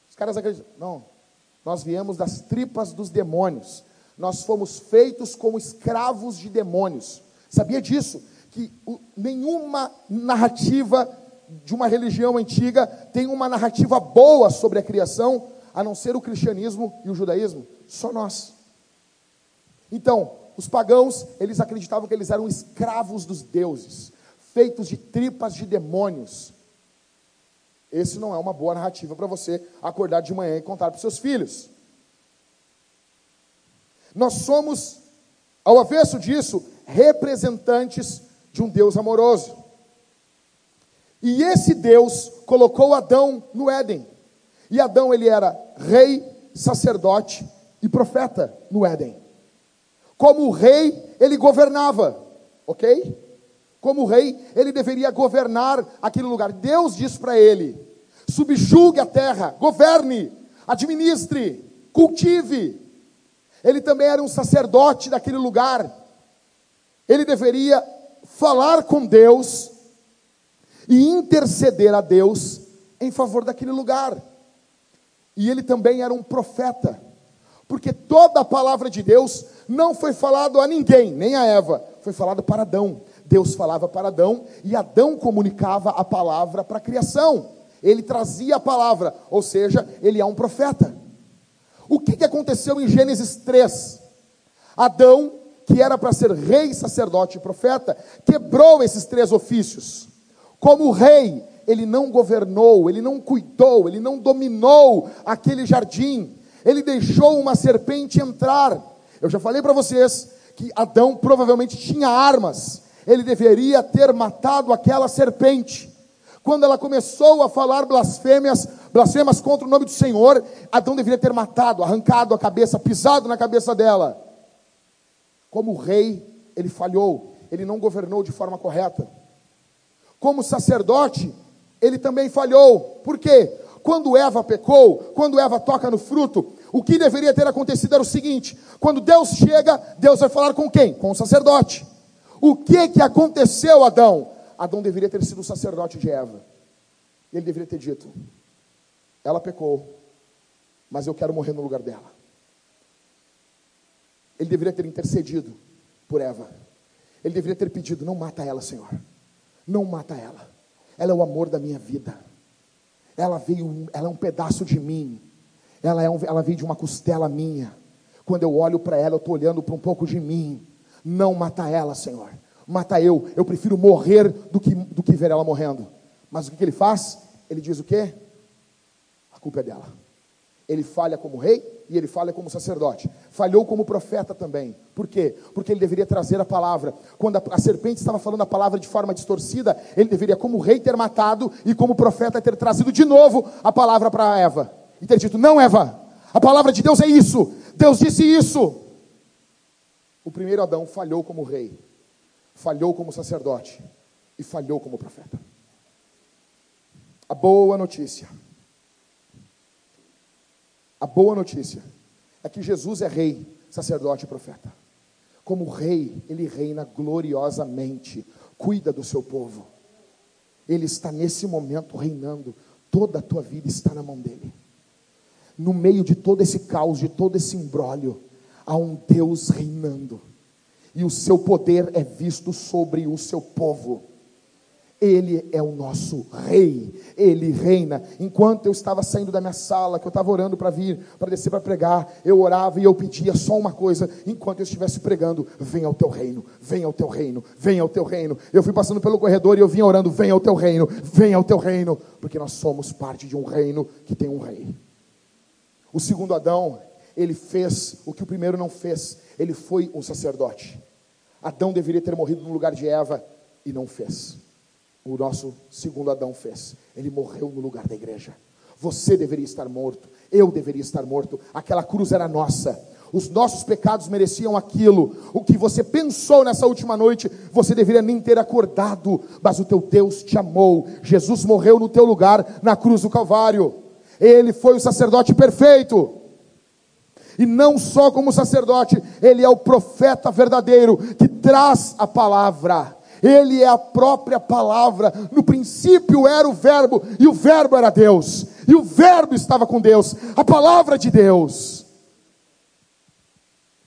Os caras acreditam. Não, nós viemos das tripas dos demônios. Nós fomos feitos como escravos de demônios. Sabia disso? Que o, nenhuma narrativa de uma religião antiga tem uma narrativa boa sobre a criação, a não ser o cristianismo e o judaísmo. Só nós. Então, os pagãos, eles acreditavam que eles eram escravos dos deuses, feitos de tripas de demônios. Esse não é uma boa narrativa para você acordar de manhã e contar para seus filhos. Nós somos, ao avesso disso, representantes de um Deus amoroso. E esse Deus colocou Adão no Éden. E Adão ele era rei, sacerdote e profeta no Éden. Como rei, ele governava, ok? Como rei, ele deveria governar aquele lugar. Deus diz para ele: subjugue a terra, governe, administre, cultive. Ele também era um sacerdote daquele lugar. Ele deveria falar com Deus e interceder a Deus em favor daquele lugar. E ele também era um profeta, porque toda a palavra de Deus não foi falada a ninguém, nem a Eva, foi falada para Adão. Deus falava para Adão e Adão comunicava a palavra para a criação. Ele trazia a palavra, ou seja, ele é um profeta. O que, que aconteceu em Gênesis 3? Adão, que era para ser rei, sacerdote e profeta, quebrou esses três ofícios. Como rei, ele não governou, ele não cuidou, ele não dominou aquele jardim, ele deixou uma serpente entrar. Eu já falei para vocês que Adão provavelmente tinha armas, ele deveria ter matado aquela serpente. Quando ela começou a falar blasfêmias, blasfemas contra o nome do Senhor, Adão deveria ter matado, arrancado a cabeça, pisado na cabeça dela. Como rei, ele falhou, ele não governou de forma correta. Como sacerdote, ele também falhou. Por quê? Quando Eva pecou, quando Eva toca no fruto, o que deveria ter acontecido era o seguinte: quando Deus chega, Deus vai falar com quem? Com o sacerdote. O que que aconteceu, Adão? Adão deveria ter sido o sacerdote de Eva. Ele deveria ter dito: Ela pecou, mas eu quero morrer no lugar dela. Ele deveria ter intercedido por Eva. Ele deveria ter pedido: Não mata ela, Senhor. Não mata ela. Ela é o amor da minha vida. Ela veio, ela é um pedaço de mim. Ela, é um, ela veio de uma costela minha. Quando eu olho para ela, eu estou olhando para um pouco de mim. Não mata ela, Senhor. Mata eu. Eu prefiro morrer do que, do que ver ela morrendo. Mas o que, que ele faz? Ele diz o quê? A culpa é dela. Ele falha como rei e ele falha como sacerdote. Falhou como profeta também. Por quê? Porque ele deveria trazer a palavra. Quando a, a, serpente estava falando a palavra de forma distorcida, ele deveria, como rei, ter matado e como profeta, ter trazido de novo a palavra para Eva. E ter dito: Não, Eva, a palavra de Deus é isso. Deus disse isso. O primeiro Adão falhou como rei, falhou como sacerdote e falhou como profeta. A boa notícia. A boa notícia é que Jesus é rei, sacerdote e profeta. Como rei, ele reina gloriosamente, cuida do seu povo. Ele está nesse momento reinando, toda a tua vida está na mão dele. No meio de todo esse caos, de todo esse imbróglio, há um Deus reinando, e o seu poder é visto sobre o seu povo. Ele é o nosso rei, ele reina. Enquanto eu estava saindo da minha sala, que eu estava orando para vir, para descer para pregar, eu orava e eu pedia só uma coisa, enquanto eu estivesse pregando: venha ao teu reino, venha ao teu reino, venha ao teu reino. Eu fui passando pelo corredor e eu vinha orando: venha ao teu reino, venha ao teu reino, porque nós somos parte de um reino que tem um rei. O segundo Adão, ele fez o que o primeiro não fez, ele foi um sacerdote. Adão deveria ter morrido no lugar de Eva e não fez o nosso segundo Adão fez. Ele morreu no lugar da igreja. Você deveria estar morto, eu deveria estar morto. Aquela cruz era nossa. Os nossos pecados mereciam aquilo. O que você pensou nessa última noite, você deveria nem ter acordado, mas o teu Deus te amou. Jesus morreu no teu lugar na cruz do Calvário. Ele foi o sacerdote perfeito. E não só como sacerdote, ele é o profeta verdadeiro que traz a palavra. Ele é a própria palavra. No princípio era o Verbo, e o Verbo era Deus, e o Verbo estava com Deus, a palavra de Deus.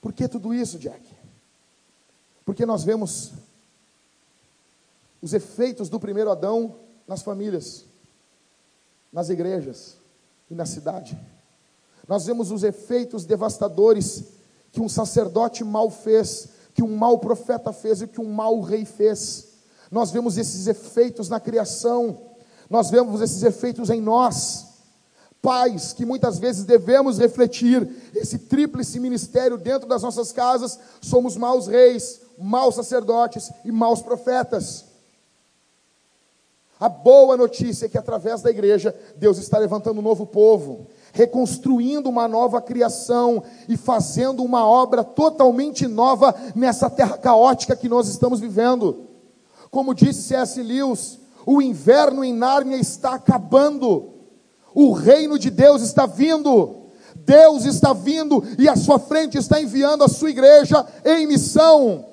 Por que tudo isso, Jack? Porque nós vemos os efeitos do primeiro Adão nas famílias, nas igrejas e na cidade. Nós vemos os efeitos devastadores que um sacerdote mal fez que um mau profeta fez e que um mau rei fez. Nós vemos esses efeitos na criação, nós vemos esses efeitos em nós. Pais que muitas vezes devemos refletir esse tríplice ministério dentro das nossas casas, somos maus reis, maus sacerdotes e maus profetas. A boa notícia é que através da igreja, Deus está levantando um novo povo, reconstruindo uma nova criação e fazendo uma obra totalmente nova nessa terra caótica que nós estamos vivendo. Como disse C.S. Lewis, o inverno em Nárnia está acabando. O reino de Deus está vindo. Deus está vindo e à sua frente está enviando a sua igreja em missão.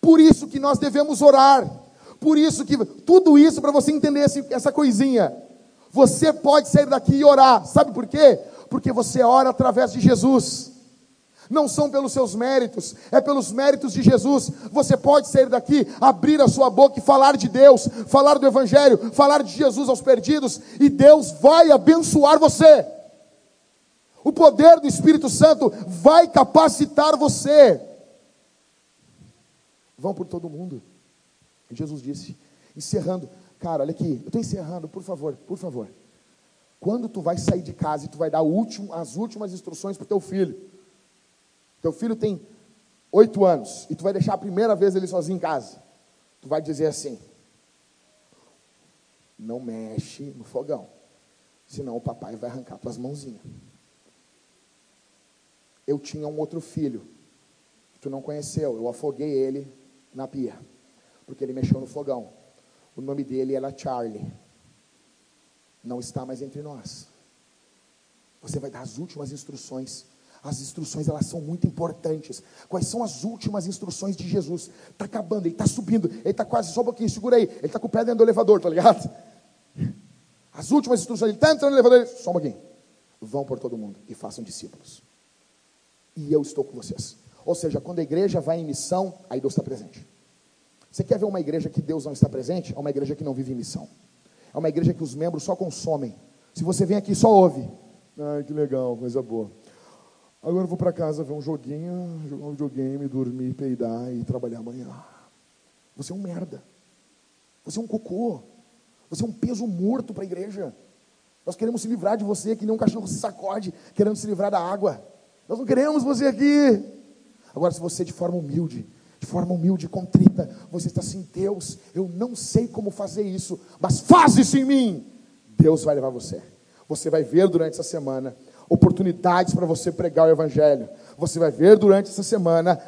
Por isso que nós devemos orar. Por isso que tudo isso para você entender essa coisinha. Você pode sair daqui e orar. Sabe por quê? Porque você ora através de Jesus. Não são pelos seus méritos, é pelos méritos de Jesus. Você pode sair daqui, abrir a sua boca e falar de Deus, falar do Evangelho, falar de Jesus aos perdidos, e Deus vai abençoar você. O poder do Espírito Santo vai capacitar você. Vão por todo mundo. Jesus disse, encerrando, cara, olha aqui, eu estou encerrando, por favor, por favor. Quando tu vai sair de casa e tu vai dar último, as últimas instruções para o teu filho, teu filho tem oito anos e tu vai deixar a primeira vez ele sozinho em casa, tu vai dizer assim: não mexe no fogão, senão o papai vai arrancar tuas mãozinhas. Eu tinha um outro filho, que tu não conheceu, eu afoguei ele na pia porque ele mexeu no fogão. O nome dele era Charlie. Não está mais entre nós. Você vai dar as últimas instruções. As instruções elas são muito importantes. Quais são as últimas instruções de Jesus? Está acabando, ele está subindo, ele está quase, só um pouquinho, segura aí. Ele está com o pé dentro do elevador, tá ligado? As últimas instruções, ele está entrando no elevador, ele, só um pouquinho. Vão por todo mundo e façam discípulos. E eu estou com vocês. Ou seja, quando a igreja vai em missão, aí Deus está presente. Você quer ver uma igreja que Deus não está presente? É uma igreja que não vive missão. É uma igreja que os membros só consomem. Se você vem aqui só ouve. Ai, que legal, coisa boa. Agora eu vou para casa ver um joguinho, jogar um videogame, dormir, peidar e trabalhar amanhã. Você é um merda. Você é um cocô. Você é um peso morto para a igreja. Nós queremos se livrar de você que nem um cachorro se sacode, querendo se livrar da água. Nós não queremos você aqui. Agora, se você de forma humilde de forma humilde, contrita, você está assim, Deus, eu não sei como fazer isso, mas faz isso em mim. Deus vai levar você. Você vai ver durante essa semana oportunidades para você pregar o Evangelho. Você vai ver durante essa semana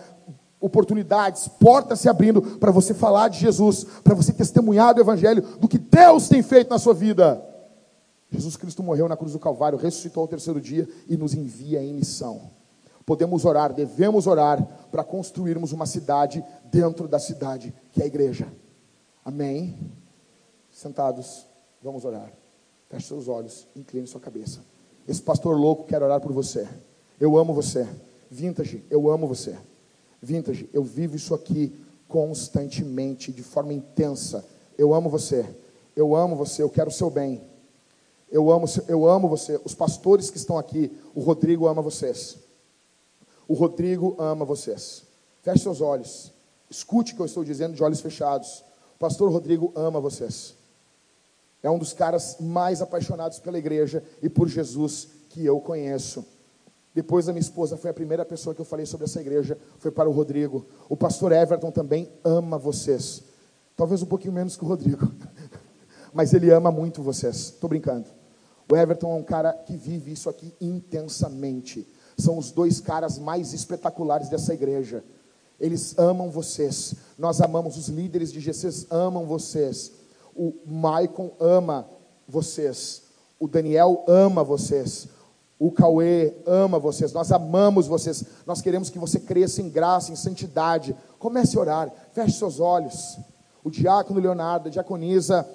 oportunidades, portas se abrindo para você falar de Jesus, para você testemunhar do Evangelho, do que Deus tem feito na sua vida. Jesus Cristo morreu na cruz do Calvário, ressuscitou ao terceiro dia e nos envia em missão. Podemos orar, devemos orar para construirmos uma cidade dentro da cidade, que é a igreja. Amém? Sentados, vamos orar. Feche seus olhos, incline sua cabeça. Esse pastor louco quer orar por você. Eu amo você. Vintage, eu amo você. Vintage, eu vivo isso aqui constantemente, de forma intensa. Eu amo você. Eu amo você, eu quero o seu bem. Eu amo, eu amo você. Os pastores que estão aqui, o Rodrigo ama vocês. O Rodrigo ama vocês. Feche seus olhos. Escute o que eu estou dizendo de olhos fechados. O pastor Rodrigo ama vocês. É um dos caras mais apaixonados pela igreja e por Jesus que eu conheço. Depois da minha esposa, foi a primeira pessoa que eu falei sobre essa igreja, foi para o Rodrigo. O pastor Everton também ama vocês. Talvez um pouquinho menos que o Rodrigo. Mas ele ama muito vocês. Estou brincando. O Everton é um cara que vive isso aqui intensamente são os dois caras mais espetaculares dessa igreja. Eles amam vocês. Nós amamos os líderes de GCs, amam vocês. O Maicon ama vocês. O Daniel ama vocês. O Cauê ama vocês. Nós amamos vocês. Nós queremos que você cresça em graça, em santidade. Comece a orar. Feche seus olhos. O diácono Leonardo, a diaconisa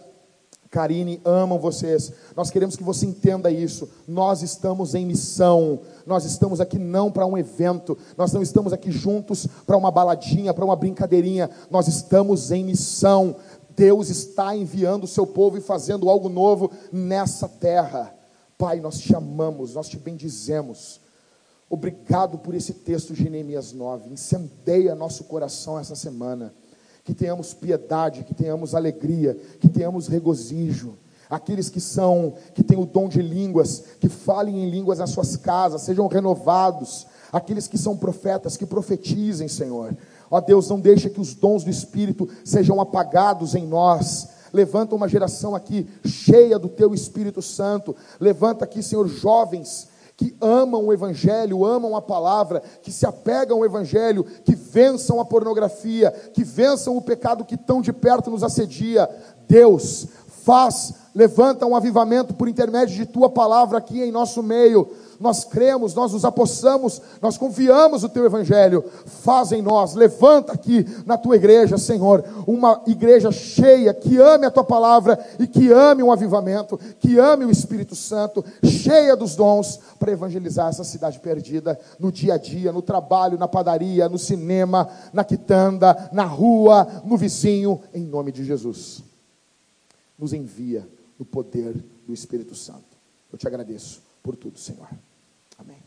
Karine, amam vocês. Nós queremos que você entenda isso. Nós estamos em missão. Nós estamos aqui não para um evento. Nós não estamos aqui juntos para uma baladinha, para uma brincadeirinha. Nós estamos em missão. Deus está enviando o seu povo e fazendo algo novo nessa terra. Pai, nós te amamos, nós te bendizemos. Obrigado por esse texto de Neemias 9. Incendeia nosso coração essa semana que tenhamos piedade, que tenhamos alegria, que tenhamos regozijo. Aqueles que são, que têm o dom de línguas, que falem em línguas nas suas casas, sejam renovados. Aqueles que são profetas, que profetizem, Senhor. Ó Deus, não deixa que os dons do Espírito sejam apagados em nós. Levanta uma geração aqui cheia do Teu Espírito Santo. Levanta aqui, Senhor, jovens que amam o Evangelho, amam a palavra, que se apegam ao Evangelho, que vençam a pornografia, que vençam o pecado que tão de perto nos assedia. Deus, faz Levanta um avivamento por intermédio de tua palavra aqui em nosso meio nós cremos, nós nos apossamos, nós confiamos o teu evangelho. Faz em nós, levanta aqui na tua igreja, Senhor, uma igreja cheia que ame a tua palavra e que ame um avivamento, que ame o Espírito Santo, cheia dos dons para evangelizar essa cidade perdida no dia a dia, no trabalho, na padaria, no cinema, na quitanda, na rua, no vizinho, em nome de Jesus. Nos envia no poder do Espírito Santo. Eu te agradeço por tudo, Senhor. Amém.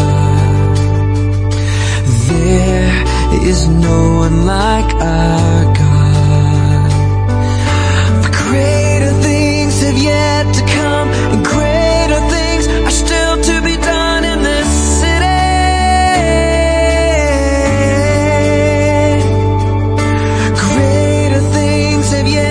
There is no one like our God. For greater things have yet to come, and greater things are still to be done in this city. Greater things have yet